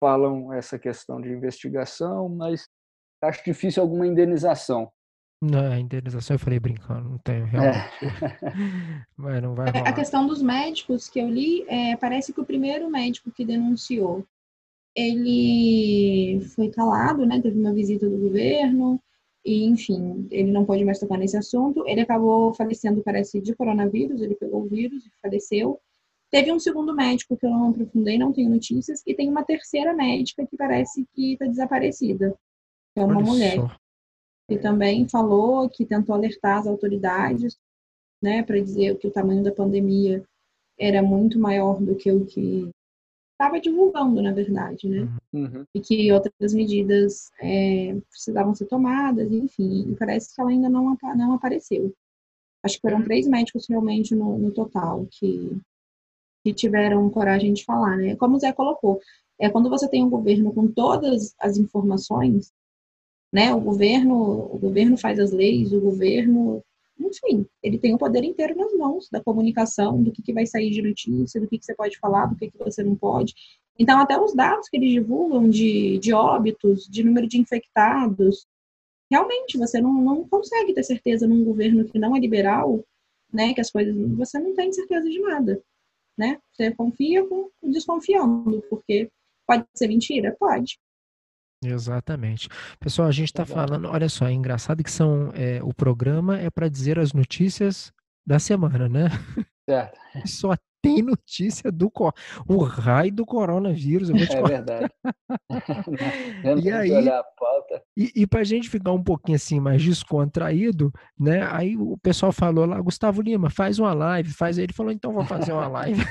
falam essa questão de investigação, mas acho difícil alguma indenização. Não, a indenização eu falei brincando, não tenho realmente. É. mas não vai é, rolar. A questão dos médicos que eu li, é, parece que o primeiro médico que denunciou ele foi calado, né? Teve uma visita do governo e, enfim, ele não pode mais tocar nesse assunto. Ele acabou falecendo, parece, de coronavírus. Ele pegou o vírus e faleceu. Teve um segundo médico que eu não aprofundei, não tenho notícias, e tem uma terceira médica que parece que está desaparecida. É uma Olha mulher. Só. E também falou que tentou alertar as autoridades, né, para dizer que o tamanho da pandemia era muito maior do que o que estava divulgando, na verdade, né? Uhum. E que outras medidas é, precisavam ser tomadas, enfim. E parece que ela ainda não, não apareceu. Acho que foram uhum. três médicos realmente no, no total que, que tiveram coragem de falar, né? Como o Zé colocou, é quando você tem um governo com todas as informações, né? O governo, o governo faz as leis, o governo enfim, ele tem o poder inteiro nas mãos da comunicação, do que, que vai sair de notícia, do que, que você pode falar, do que, que você não pode. Então, até os dados que eles divulgam de, de óbitos, de número de infectados, realmente você não, não consegue ter certeza num governo que não é liberal, né, que as coisas, você não tem certeza de nada, né? Você confia com desconfiando, porque pode ser mentira? Pode. Exatamente. Pessoal, a gente está falando, olha só, é engraçado que são, é, o programa é para dizer as notícias da semana, né? Certo. Só tem notícia do o raio do coronavírus. Eu vou te é verdade. e aí, e, e para a gente ficar um pouquinho assim mais descontraído, né? Aí o pessoal falou lá, Gustavo Lima, faz uma live, faz. Ele falou, então vou fazer uma live.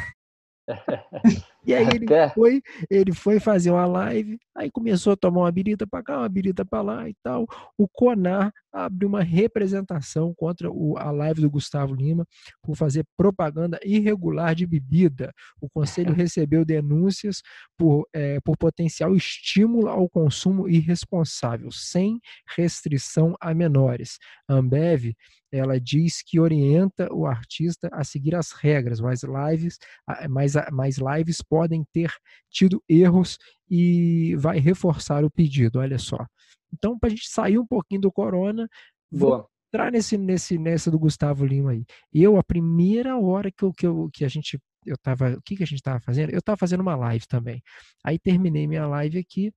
E aí ele foi, ele foi fazer uma live, aí começou a tomar uma birita para cá, uma birita para lá e tal. O Conar abriu uma representação contra o, a live do Gustavo Lima por fazer propaganda irregular de bebida. O conselho recebeu denúncias por, é, por potencial estímulo ao consumo irresponsável, sem restrição a menores. A Ambev ela diz que orienta o artista a seguir as regras, mas lives, mas, mas lives podem ter tido erros e vai reforçar o pedido, olha só. Então, para a gente sair um pouquinho do corona, Boa. vou entrar nesse, nesse, nessa do Gustavo Lima aí. Eu, a primeira hora que, eu, que, eu, que a gente, eu tava, o que, que a gente estava fazendo? Eu estava fazendo uma live também. Aí terminei minha live aqui,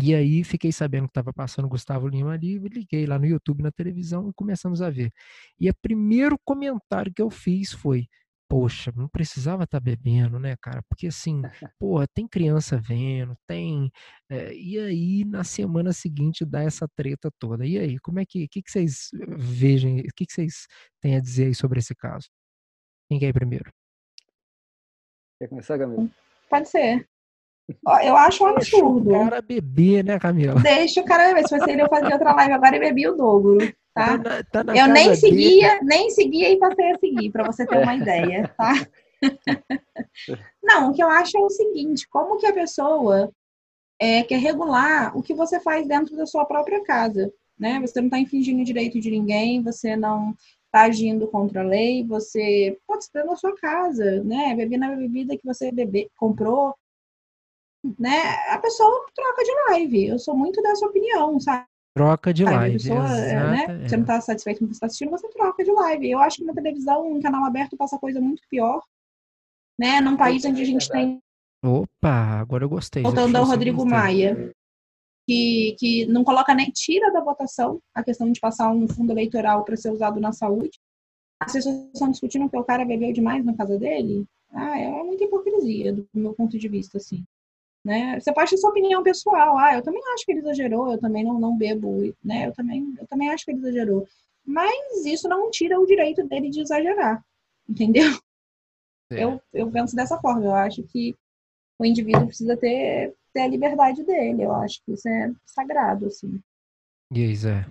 e aí fiquei sabendo que estava passando Gustavo Lima ali, liguei lá no YouTube, na televisão e começamos a ver. E o primeiro comentário que eu fiz foi: poxa, não precisava estar tá bebendo, né, cara? Porque assim, porra, tem criança vendo, tem. É, e aí, na semana seguinte, dá essa treta toda. E aí, como é que. O que, que vocês vejam? O que, que vocês têm a dizer aí sobre esse caso? Quem quer ir primeiro? Quer começar, Camila? Pode ser. Eu acho um absurdo. Deixa o cara beber, né, Camila? Deixa o cara beber. Se fosse ele, eu fazia outra live agora e bebi o dobro. Tá? tá, na, tá na eu nem seguia, dele. nem seguia e passei a seguir, para você ter uma ideia, tá? Não, o que eu acho é o seguinte: como que a pessoa é, quer regular o que você faz dentro da sua própria casa, né? Você não está infringindo o direito de ninguém, você não está agindo contra a lei, você pode estar na sua casa, né? Beber na bebida que você bebe, comprou, né? A pessoa troca de live. Eu sou muito dessa opinião, sabe? Troca de live. Pessoa, né? é. Você não está satisfeito com o que você está assistindo, você troca de live. Eu acho que na televisão, um canal aberto passa coisa muito pior. Né? Num país onde a gente tem. Opa, agora eu gostei. Voltando ao Rodrigo Maia. Que, que não coloca nem tira da votação a questão de passar um fundo eleitoral para ser usado na saúde. As pessoas estão discutindo que o cara bebeu demais na casa dele. Ah, é muita hipocrisia do meu ponto de vista, assim. Né? Você pode ter sua opinião pessoal. Ah, eu também acho que ele exagerou, eu também não, não bebo, né? Eu também, eu também acho que ele exagerou. Mas isso não tira o direito dele de exagerar, entendeu? É. Eu, eu penso dessa forma. Eu acho que o indivíduo precisa ter, ter a liberdade dele. Eu acho que isso é sagrado, assim. E aí, Zé?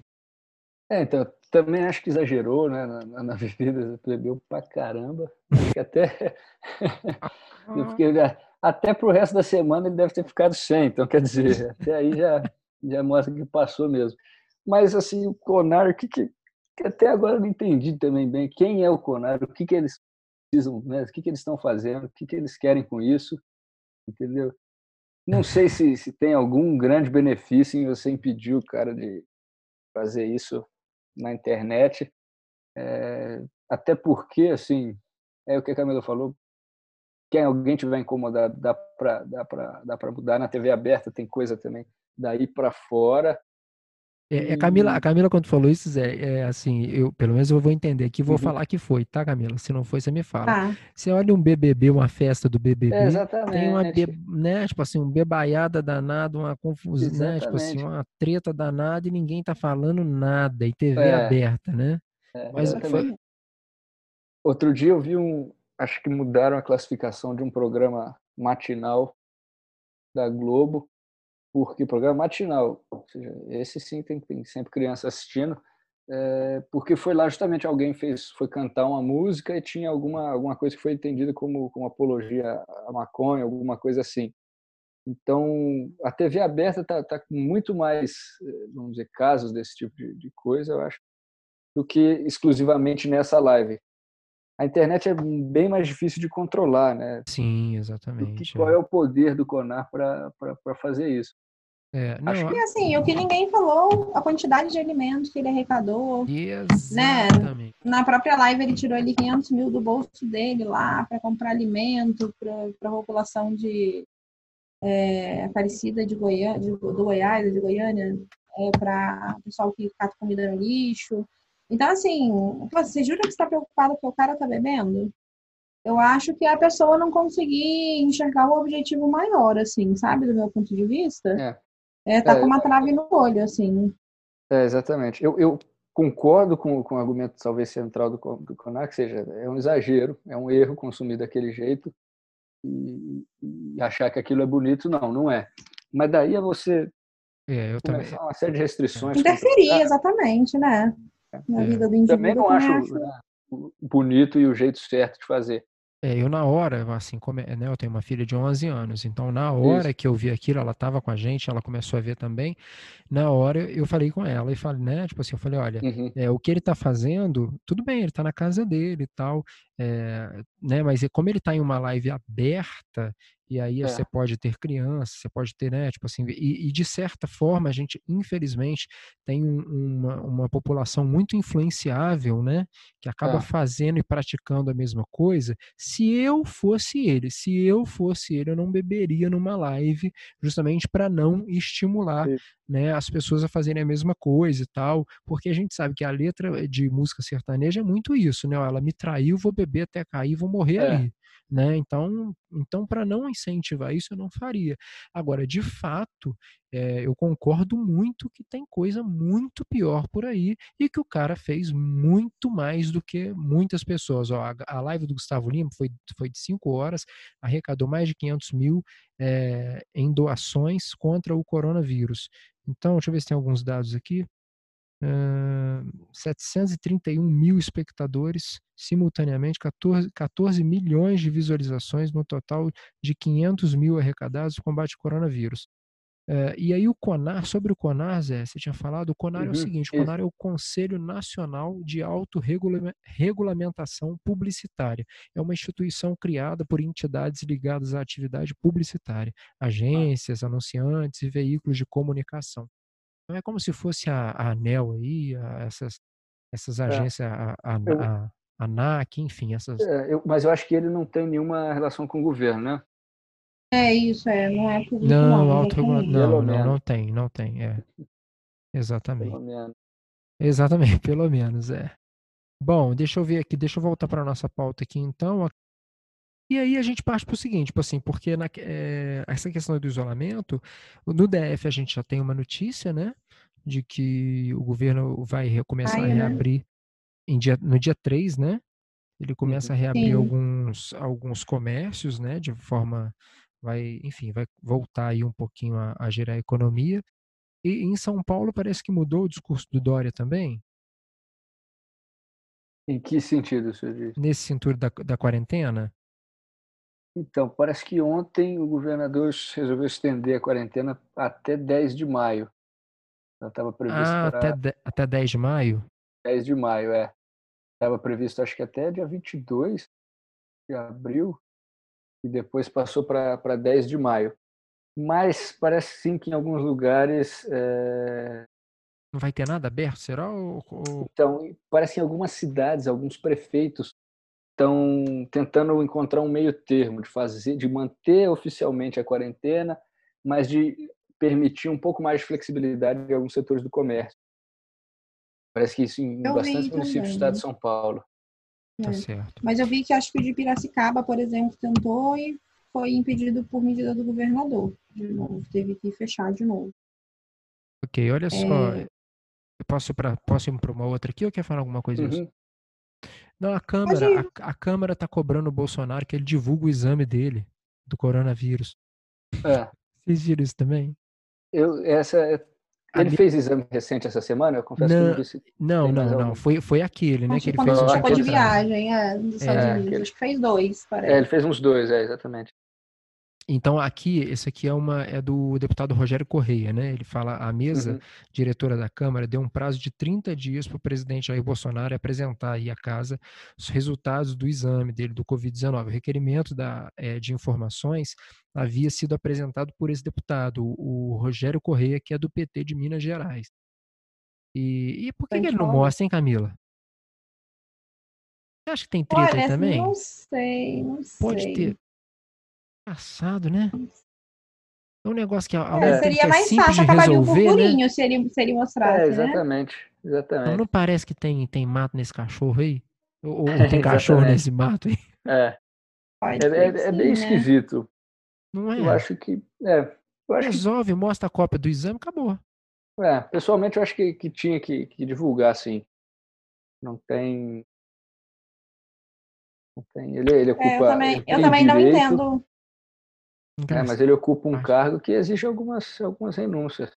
É, então, também acho que exagerou, né, na, na, na bebida, bebeu pra caramba. Acho que até... Porque até para o resto da semana ele deve ter ficado sem, então quer dizer, até aí já, já mostra que passou mesmo. Mas assim, o Conar, o que, que, que até agora eu não entendi também bem quem é o Conar, o que, que eles precisam, né? o que, que eles estão fazendo, o que, que eles querem com isso, entendeu? Não sei se, se tem algum grande benefício em você impedir o cara de fazer isso na internet, é, até porque, assim, é o que a Camila falou, quem alguém tiver incomodado, dá para dá dá mudar. Na TV aberta tem coisa também daí para fora. É, é, Camila, a Camila, quando falou isso, Zé, é assim, eu, pelo menos eu vou entender aqui, vou uhum. falar que foi, tá, Camila? Se não foi, você me fala. Ah. Você olha um BBB, uma festa do BBB, é, tem uma, né, tipo assim, um bebaiada danada, uma confusão, né, tipo assim, uma treta danada e ninguém tá falando nada, e TV é. aberta, né? É, Mas foi... Outro dia eu vi um, acho que mudaram a classificação de um programa matinal da Globo, porque programa matinal, ou seja, esse sim tem, tem sempre criança assistindo, é, porque foi lá justamente alguém fez foi cantar uma música e tinha alguma alguma coisa que foi entendida como, como apologia à maconha, alguma coisa assim. Então, a TV aberta está tá com muito mais, vamos dizer, casos desse tipo de, de coisa, eu acho, do que exclusivamente nessa live. A internet é bem mais difícil de controlar, né? Sim, exatamente. Que, qual é. é o poder do CONAR para fazer isso? É, não, Acho que assim, o que ninguém falou, a quantidade de alimentos que ele arrecadou, né? Na própria live ele tirou ali 500 mil do bolso dele lá para comprar alimento para a população de é, Aparecida de Goiânia, de, do Goiás, de Goiânia, é, para o pessoal que cata comida no lixo. Então, assim, você jura que está preocupado que o cara tá bebendo? Eu acho que a pessoa não conseguir enxergar o objetivo maior, assim, sabe, do meu ponto de vista. É. É, tá é, com uma trave no olho, assim. É, exatamente. Eu, eu concordo com, com o argumento, talvez, central do, do CONAC, seja, é um exagero, é um erro consumir daquele jeito e, e achar que aquilo é bonito, não, não é. Mas daí é você é, eu também. uma série de restrições. Interferir, exatamente, né? Na é. vida do indivíduo. Também não acho, acho... Né, bonito e o jeito certo de fazer. É, eu na hora, assim, como, né, eu tenho uma filha de 11 anos, então na hora Isso. que eu vi aquilo, ela estava com a gente, ela começou a ver também, na hora eu falei com ela e falei, né, tipo assim, eu falei, olha, uhum. é, o que ele está fazendo, tudo bem, ele está na casa dele e tal, é, né, mas como ele está em uma live aberta, e aí é. você pode ter crianças, você pode ter, né, tipo assim, e, e de certa forma a gente, infelizmente, tem um, uma, uma população muito influenciável, né, que acaba é. fazendo e praticando a mesma coisa. Se eu fosse ele, se eu fosse ele, eu não beberia numa live, justamente para não estimular, né, as pessoas a fazerem a mesma coisa e tal, porque a gente sabe que a letra de música sertaneja é muito isso, né, ela me traiu, vou beber até cair, vou morrer é. ali né? Então, então para não incentivar isso, eu não faria. Agora, de fato, é, eu concordo muito que tem coisa muito pior por aí e que o cara fez muito mais do que muitas pessoas. Ó, a, a live do Gustavo Lima foi, foi de cinco horas, arrecadou mais de 500 mil é, em doações contra o coronavírus. Então, deixa eu ver se tem alguns dados aqui. 731 mil espectadores simultaneamente, 14, 14 milhões de visualizações no total de 500 mil arrecadados no combate ao coronavírus. Uh, e aí o CONAR, sobre o CONAR, Zé, você tinha falado, o CONAR uhum, é o uhum, seguinte, o CONAR é o Conselho Nacional de Autorregulamentação Publicitária. É uma instituição criada por entidades ligadas à atividade publicitária, agências, anunciantes e veículos de comunicação. Então é como se fosse a, a ANEL aí, a, essas, essas é. agências, a, a, a, a ANAC, enfim, essas. É, eu, mas eu acho que ele não tem nenhuma relação com o governo, né? É isso, é, não é público. Não, não, auto, não, não, não, não tem, não tem, é. Exatamente. Pelo menos. Exatamente, pelo menos, é. Bom, deixa eu ver aqui, deixa eu voltar para a nossa pauta aqui então. E aí a gente parte para o seguinte, tipo assim, porque na, é, essa questão do isolamento, no DF a gente já tem uma notícia, né, de que o governo vai começar Ai, a reabrir em dia, no dia 3, né? Ele começa a reabrir alguns, alguns comércios, né, de forma vai, enfim, vai voltar aí um pouquinho a, a gerar a economia. E em São Paulo parece que mudou o discurso do Dória também. Em que sentido, senhor diz? Nesse sentido da, da quarentena? Então, parece que ontem o governador resolveu estender a quarentena até 10 de maio. Ela estava previsto ah, para... até, de... até 10 de maio? 10 de maio, é. Estava previsto, acho que até dia 22 de abril, e depois passou para 10 de maio. Mas parece sim que em alguns lugares. É... Não vai ter nada aberto, será? Ou... Então, parece que em algumas cidades, alguns prefeitos estão tentando encontrar um meio termo de fazer, de manter oficialmente a quarentena, mas de permitir um pouco mais de flexibilidade em alguns setores do comércio. Parece que isso em eu bastante municípios do estado de São Paulo. É. Tá certo. Mas eu vi que acho que o de Piracicaba, por exemplo, tentou e foi impedido por medida do governador. De novo, teve que fechar de novo. Ok, olha é... só. Eu posso, pra, posso ir para uma outra aqui ou quer falar alguma coisa uhum. Não, a Câmara, a, a Câmara tá cobrando o Bolsonaro que ele divulgue o exame dele do coronavírus. É. Vocês viram isso também? Eu, essa, é, ele fez exame recente essa semana? Eu confesso não, que não disse. Não, não, não. Foi, foi aquele, né? que ele fez um tipo de viagem, é, é, Unidos. Ele... Acho que fez dois, parece. É, ele fez uns dois, é, exatamente. Então, aqui, esse aqui é uma é do deputado Rogério Correia, né? Ele fala: a mesa Uhum. diretora da Câmara deu um prazo de 30 dias para o presidente Jair Bolsonaro apresentar aí à casa os resultados do exame dele do Covid-19. O requerimento da, eh, de informações havia sido apresentado por esse deputado, o, Rogério Correia, que é do PT de Minas Gerais. E, e por que, que ele não mostra, hein, Camila? Você acha que tem treta aí Olha, também? não sei, não Pode sei. ter. Engraçado, né? É um negócio que ao É, que seria é mais simples fácil de acabar ali o resolver, né? burburinho se ele, se ele mostrasse, É, né? exatamente. Não, Exatamente. não parece que tem, tem mato nesse cachorro aí? Ou, ou tem cachorro nesse mato aí? É, é, é, que é bem né? esquisito. Não é? Eu acho que. É, eu acho que Resolve, mostra a cópia do exame, acabou. É, pessoalmente eu acho que, que tinha que, que divulgar, sim. Não tem. Não tem. Ele, ele ocupa. É, eu também, ele eu também não entendo. É, mas ele ocupa um Acho. cargo que exige algumas, algumas renúncias.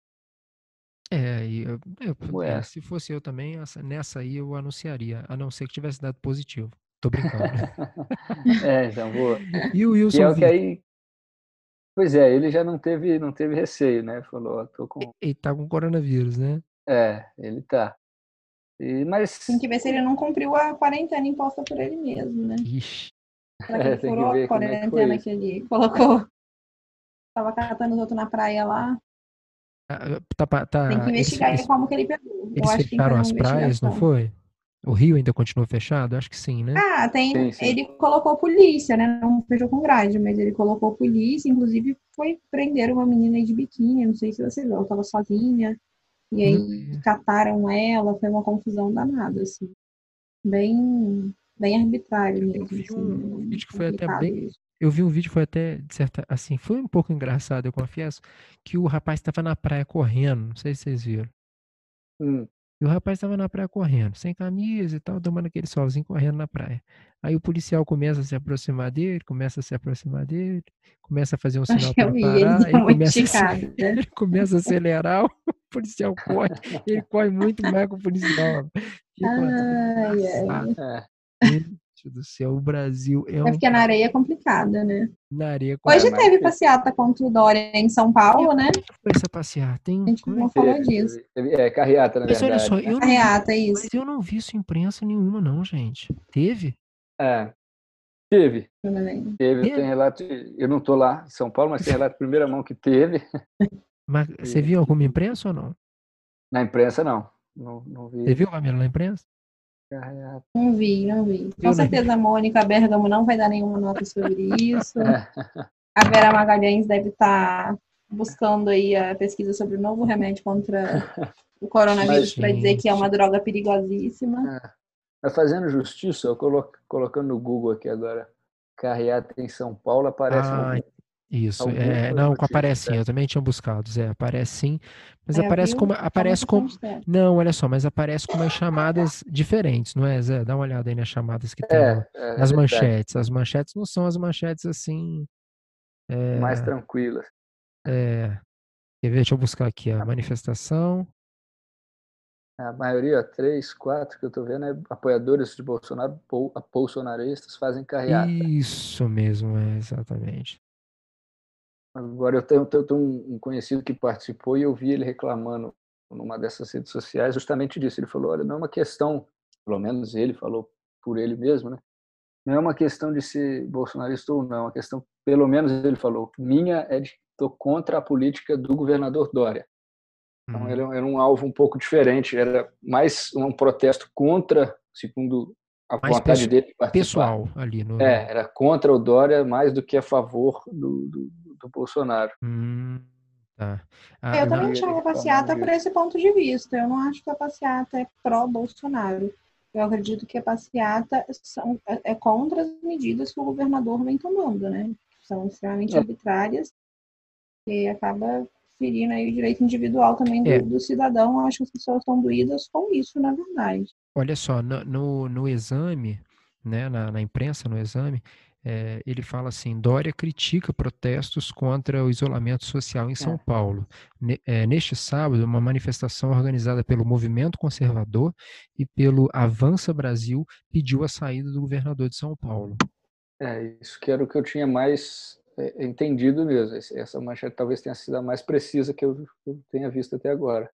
É, e eu- eu- é, é? se fosse eu também, essa- nessa aí eu anunciaria, a não ser que tivesse dado positivo. Tô brincando. É, então vou. E o Que é Wilson o que aí. Pois é, ele já não teve, não teve receio, né? Falou, ó, tô com. Ele tá com coronavírus, né? É, ele tá. E, mas. Tem que ver se ele não cumpriu a quarentena imposta por ele mesmo, né? Ixi. Será que É, ele que furou a é que quarentena isso. que ele colocou? Tava catando os outros na praia lá. Ah, Tá, tá, Tem que investigar eles, como que ele pegou. Eu eles que fecharam as praias, não foi? O Rio ainda continua fechado? Acho que sim, né? Ah, tem. Sim, sim. Ele colocou polícia, né? Não fechou com grade, mas ele colocou polícia. Inclusive, foi prender uma menina aí de biquíni. Não sei se você viu. Ela tava sozinha. E aí Hum. cataram ela. Foi uma confusão danada, assim. Bem, bem arbitrário mesmo. vi assim, um bem vídeo que foi até bem- isso. Eu vi um vídeo, foi até, de certa, assim, foi um pouco engraçado, eu confesso, que o rapaz estava na praia correndo, não sei se vocês viram. Hum, E o rapaz estava na praia correndo, sem camisa e tal, tomando aquele solzinho correndo na praia. Aí o policial começa a se aproximar dele, começa a se aproximar dele, começa a fazer um sinal para parar, Ele ele começa, a, ace- ele começa a acelerar, o policial corre, ele corre muito mais que o policial. Fica uma coisa Ai, ai. é. Gente do céu, o Brasil é É um porque na areia é complicada, né? na areia Hoje É, mas teve tem- passeata contra o Dória em São Paulo, né? foi essa passear? Tem, A gente é não que- falou Teve- disso. teve- É, carreata, na Mas olha verdade. só, né? eu não, vi, Carreata, é isso. mas eu não vi isso em imprensa nenhuma, não, gente. Teve? É. Teve, também. teve. Teve? Eu tenho relato, eu não estou lá em São Paulo, mas tem relato de primeira mão que teve. Mas você viu alguma imprensa ou não? Na imprensa, não. Não, não vi Você viu, Camila, na imprensa? Não vi, não vi. Com né? certeza a Mônica Bergamo não vai dar nenhuma nota sobre isso. É. A Vera Magalhães deve estar buscando aí a pesquisa sobre o novo remédio contra o coronavírus para dizer que é uma droga perigosíssima. Mas fazendo justiça, eu colo- colocando no Google aqui agora, carreata em São Paulo, aparece Ah, um- Isso, é, não, aparece sim, é. eu também tinha buscado, Zé, aparece sim, mas É, aparece viu? como, aparece como, não, olha só, mas aparece com umas chamadas diferentes, não é, Zé? Dá uma olhada aí nas chamadas que tem, no- É, é nas verdade, manchetes, as manchetes não são as manchetes assim, é, mais tranquila. é, quer ver, deixa eu buscar aqui, a manifestação, A maioria, três, quatro que eu estou vendo, é apoiadores de Bolsonaro, bol- bolsonaristas, fazem carreata. isso mesmo, é, exatamente. Agora, eu tenho, eu tenho um conhecido que participou e eu vi ele reclamando numa dessas redes sociais justamente disso. Ele falou: olha, não é uma questão, pelo menos ele falou por ele mesmo, né? Não é uma questão de ser bolsonarista ou não, é uma questão, pelo menos ele falou, minha é de estou contra a política do governador Dória. Então, Hum. era, era um alvo um pouco diferente, era mais um protesto contra, segundo a Mais vontade dele de participar. Pessoal ali no, É, era contra o Dória mais do que a favor do, do, do Bolsonaro. Hum, tá. Ah, Eu também chamo a passeata por esse ponto de vista. Eu não acho que a passeata é pró-Bolsonaro. Eu acredito que a passeata são, é é contra as medidas que o governador vem tomando, né? São extremamente É. arbitrárias e acaba ferindo aí o direito individual também do, É. do cidadão. Eu acho que as pessoas estão doídas com isso, na verdade. Olha só, no, no, no exame, né, na, na imprensa, no exame, eh, ele fala assim: Dória critica protestos contra o isolamento social em São É. Paulo. Ne- eh, neste sábado, uma manifestação organizada pelo Movimento Conservador e pelo Avança Brasil pediu a saída do governador de São Paulo. É, isso que era o que eu tinha mais é, é entendido mesmo. Essa manchete talvez tenha sido a mais precisa que eu, eu tenha visto até agora.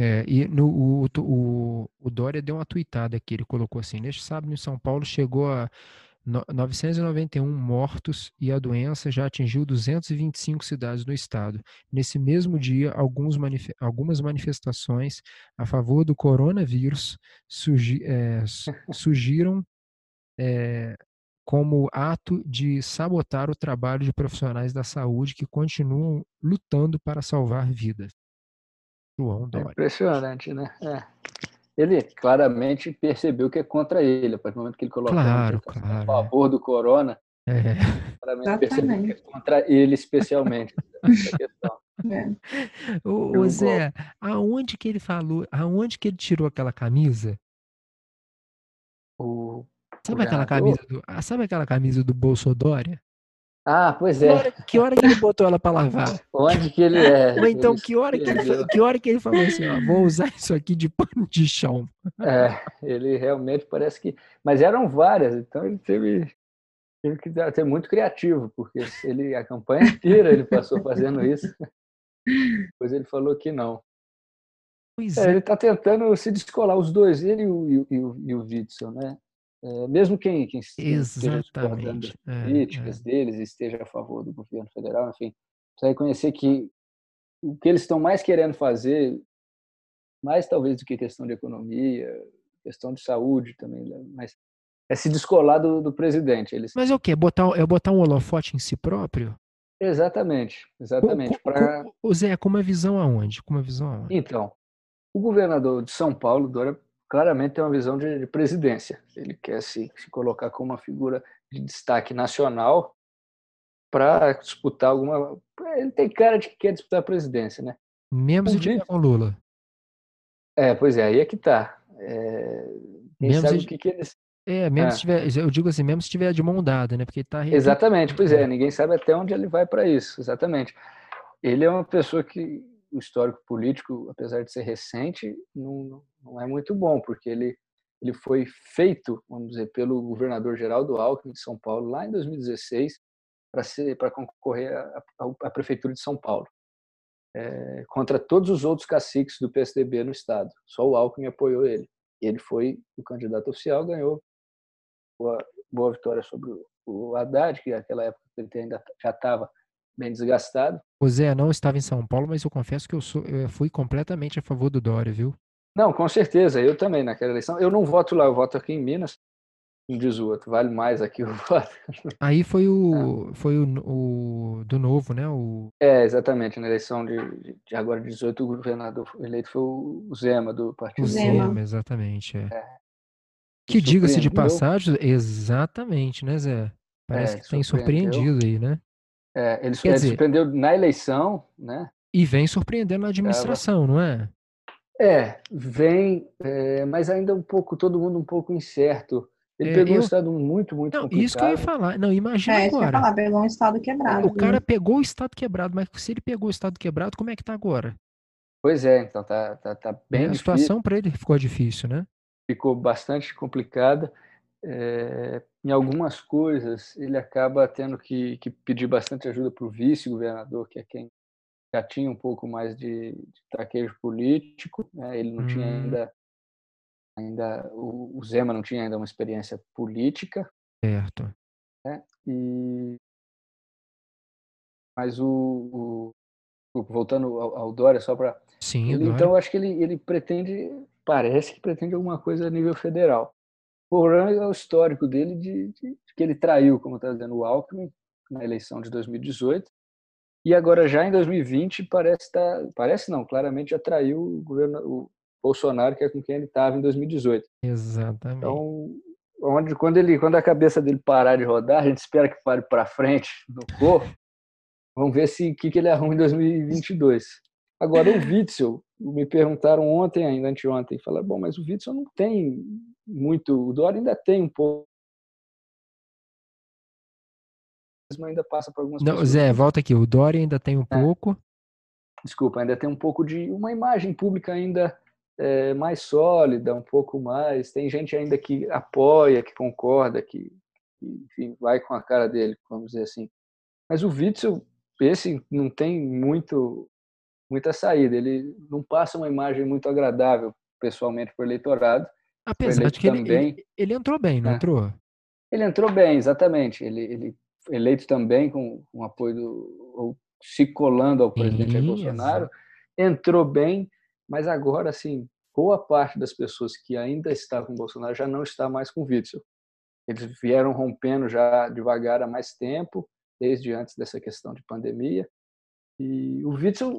É, e no, o, o, o Dória deu uma tuitada aqui, ele colocou assim, neste sábado em São Paulo chegou a 991 mortos e a doença já atingiu 225 cidades no estado. Nesse mesmo dia, manif algumas manifestações a favor do coronavírus surgi é, surgiram é, como ato de sabotar o trabalho de profissionais da saúde que continuam lutando para salvar vidas. João Dória. É impressionante, né? É. Ele claramente percebeu que é contra ele, a partir do momento que ele colocou claro, claro, a favor do corona. É. Claramente percebeu que é contra ele especialmente questão. É. Ô, ô Zé, aonde que ele falou, aonde que ele tirou aquela camisa? O Sabe aquela camisa do, sabe aquela camisa do Bolsodória? Ah, pois é. Que hora, que hora que ele botou ela para lavar? Onde que ele é? Ou então, que hora que, ele, que hora que ele falou assim, ó, vou usar isso aqui de pano de chão? É, ele realmente parece que... Mas eram várias, então ele teve, teve que ser muito criativo, porque ele, a campanha inteira ele passou fazendo isso. Depois ele falou que não. É, é. Ele está tentando se descolar, os dois, ele e o, e o, e o Witzel, né? É, mesmo quem, quem esteja discordando das é, políticas é. deles esteja a favor do governo federal, enfim, precisa reconhecer que o que eles estão mais querendo fazer, mais talvez do que questão de economia, questão de saúde também, né, mas é se descolar do, do presidente. Eles... Mas é o quê? Botar, é botar um holofote em si próprio? Exatamente, exatamente. Com, pra... com, Zé, com uma visão aonde? Com uma visão aonde? Então, o governador de São Paulo, Dória, claramente tem uma visão de, de presidência. Ele quer se, se, colocar como uma figura de destaque nacional para disputar alguma. Ele tem cara de que quer disputar a presidência, né? Mesmo se tiver com Lula. É, pois é, aí é que tá. É, mesmo sabe se... o que, que eles. É, mesmo é. se tiver, eu digo assim, mesmo se tiver de mão dada, né? Porque tá Exatamente, pois é, ninguém sabe até onde ele vai para isso, exatamente. Ele é uma pessoa que o histórico político, apesar de ser recente, não, não é muito bom, porque ele, ele foi feito, vamos dizer, pelo governador Geraldo Alckmin de São Paulo lá em 2016 para concorrer à, prefeitura de São Paulo. É, contra todos os outros caciques do PSDB no estado. Só o Alckmin apoiou ele. Ele foi o candidato oficial, ganhou boa, boa vitória sobre o Haddad, que naquela época ele ainda já estava bem desgastado. O Zé não estava em São Paulo, mas eu confesso que eu, sou, eu fui completamente a favor do Dória, viu? Não, com certeza, eu também naquela eleição. Eu não voto lá, eu voto aqui em Minas. Como diz o outro, vale mais aqui o voto. Aí foi o, é. foi o, o, do novo, né? O... É, exatamente. Na eleição de, de agora de 18, o governador eleito foi o Zema, do Partido O Zema, Zema exatamente. É. é. Que diga-se de passagem, exatamente, né, Zé? Parece é, que tem surpreendido aí, né? É, ele, ele dizer, surpreendeu na eleição, né? E vem surpreendendo na administração, não é? É, vem, é, mas ainda um pouco, todo mundo um pouco incerto. Ele é, pegou eu... um estado muito, muito não, complicado. Isso que eu ia falar. Não, imagina é, agora. Falar, pegou um estado quebrado. O cara né? pegou o estado quebrado, mas se ele pegou o estado quebrado, como é que tá agora? Pois é, então tá, tá, tá bem é, A situação para ele ficou difícil, né? Ficou bastante complicada. É, em algumas coisas, ele acaba tendo que, que pedir bastante ajuda para o vice-governador, que é quem já tinha um pouco mais de, de traquejo político, né? ele não hum. tinha ainda, ainda o, o, Zema não tinha ainda uma experiência política. Certo. Né? E, mas o, o voltando ao, ao, Dória, só para. Sim, Então, acho que ele, ele pretende, parece que pretende alguma coisa a nível federal. O problema é o histórico dele de, de, de que ele traiu, como está dizendo o Alckmin, na eleição de 2018, e agora já em 2020 parece tá, parece não, claramente já traiu o governo, o Bolsonaro, que é com quem ele estava em 2018. Exatamente. Então, onde quando ele, quando a cabeça dele parar de rodar, a gente espera que pare para frente no corpo. Vamos ver se que, que ele arruma em 2022. Agora o Witzel, me perguntaram ontem ainda, anteontem, falaram, bom, mas o Witzel não tem muito, o Dória ainda tem um pouco ainda passa por algumas Não, pessoas. Zé, volta aqui. O Dória ainda tem um é. pouco. Desculpa, ainda tem um pouco de uma imagem pública ainda é, mais sólida, um pouco mais. Tem gente ainda que apoia, que concorda, que, que enfim, vai com a cara dele, vamos dizer assim. Mas o Witzel, esse não tem muito muita saída. Ele não passa uma imagem muito agradável pessoalmente para o eleitorado. Apesar de que também, ele, ele, entrou bem, não é. entrou? Ele entrou bem, exatamente. Ele, ele eleito também com, com apoio do, ou se colando ao presidente Jair Bolsonaro, entrou bem, mas agora, assim, boa parte das pessoas que ainda está com Bolsonaro já não está mais com Witzel. Eles vieram rompendo já devagar há mais tempo, desde antes dessa questão de pandemia. E o Witzel,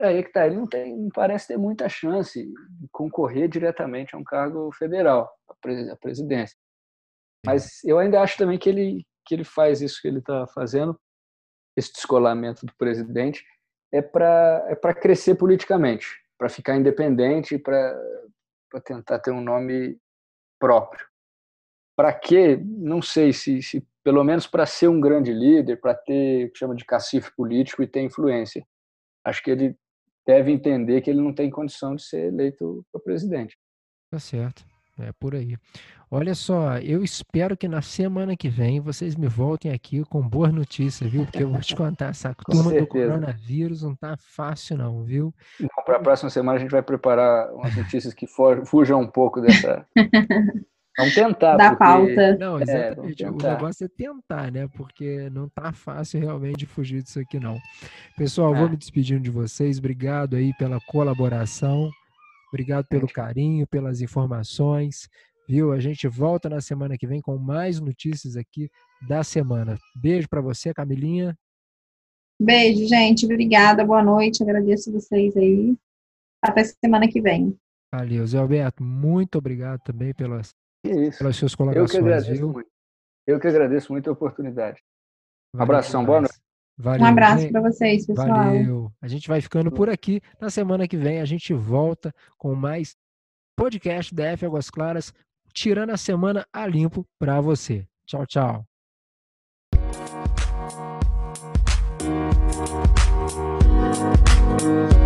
é aí que tá, ele não, tem, não parece ter muita chance de concorrer diretamente a um cargo federal, a presidência. Mas eu ainda acho também que ele, que ele faz isso que ele está fazendo, esse descolamento do presidente, é para é para crescer politicamente, para ficar independente, para tentar ter um nome próprio. Para quê? Não sei se, se pelo menos para ser um grande líder, para ter o que chama de cacife político e ter influência. Acho que ele deve entender que ele não tem condição de ser eleito para presidente. Tá certo. É por aí. Olha só, eu espero que na semana que vem vocês me voltem aqui com boas notícias, viu? Porque eu vou te contar, essa turma do coronavírus não tá fácil não, viu? Para a próxima semana a gente vai preparar umas notícias que fujam um pouco dessa... Vamos tentar. Da porque... pauta. Não, é, exatamente. É, o negócio é tentar, né? Porque não tá fácil realmente fugir disso aqui, não. Pessoal, é. vou me despedindo de vocês. Obrigado aí pela colaboração. Obrigado pelo carinho, pelas informações. Viu? A gente volta na semana que vem com mais notícias aqui da semana. Beijo para você, Camilinha. Beijo, gente. Obrigada. Boa noite. Agradeço vocês aí. Até semana que vem. Valeu, Zé Alberto. Muito obrigado também pelas, pelas suas colaborações. Eu que agradeço viu? muito. Eu que agradeço muito a oportunidade. Um abração. Boa noite. Valeu, um abraço para vocês, pessoal. Valeu. A gente vai ficando por aqui. Na semana que vem a gente volta com mais podcast da F Águas Claras, tirando a semana a limpo para você. Tchau, tchau. Thank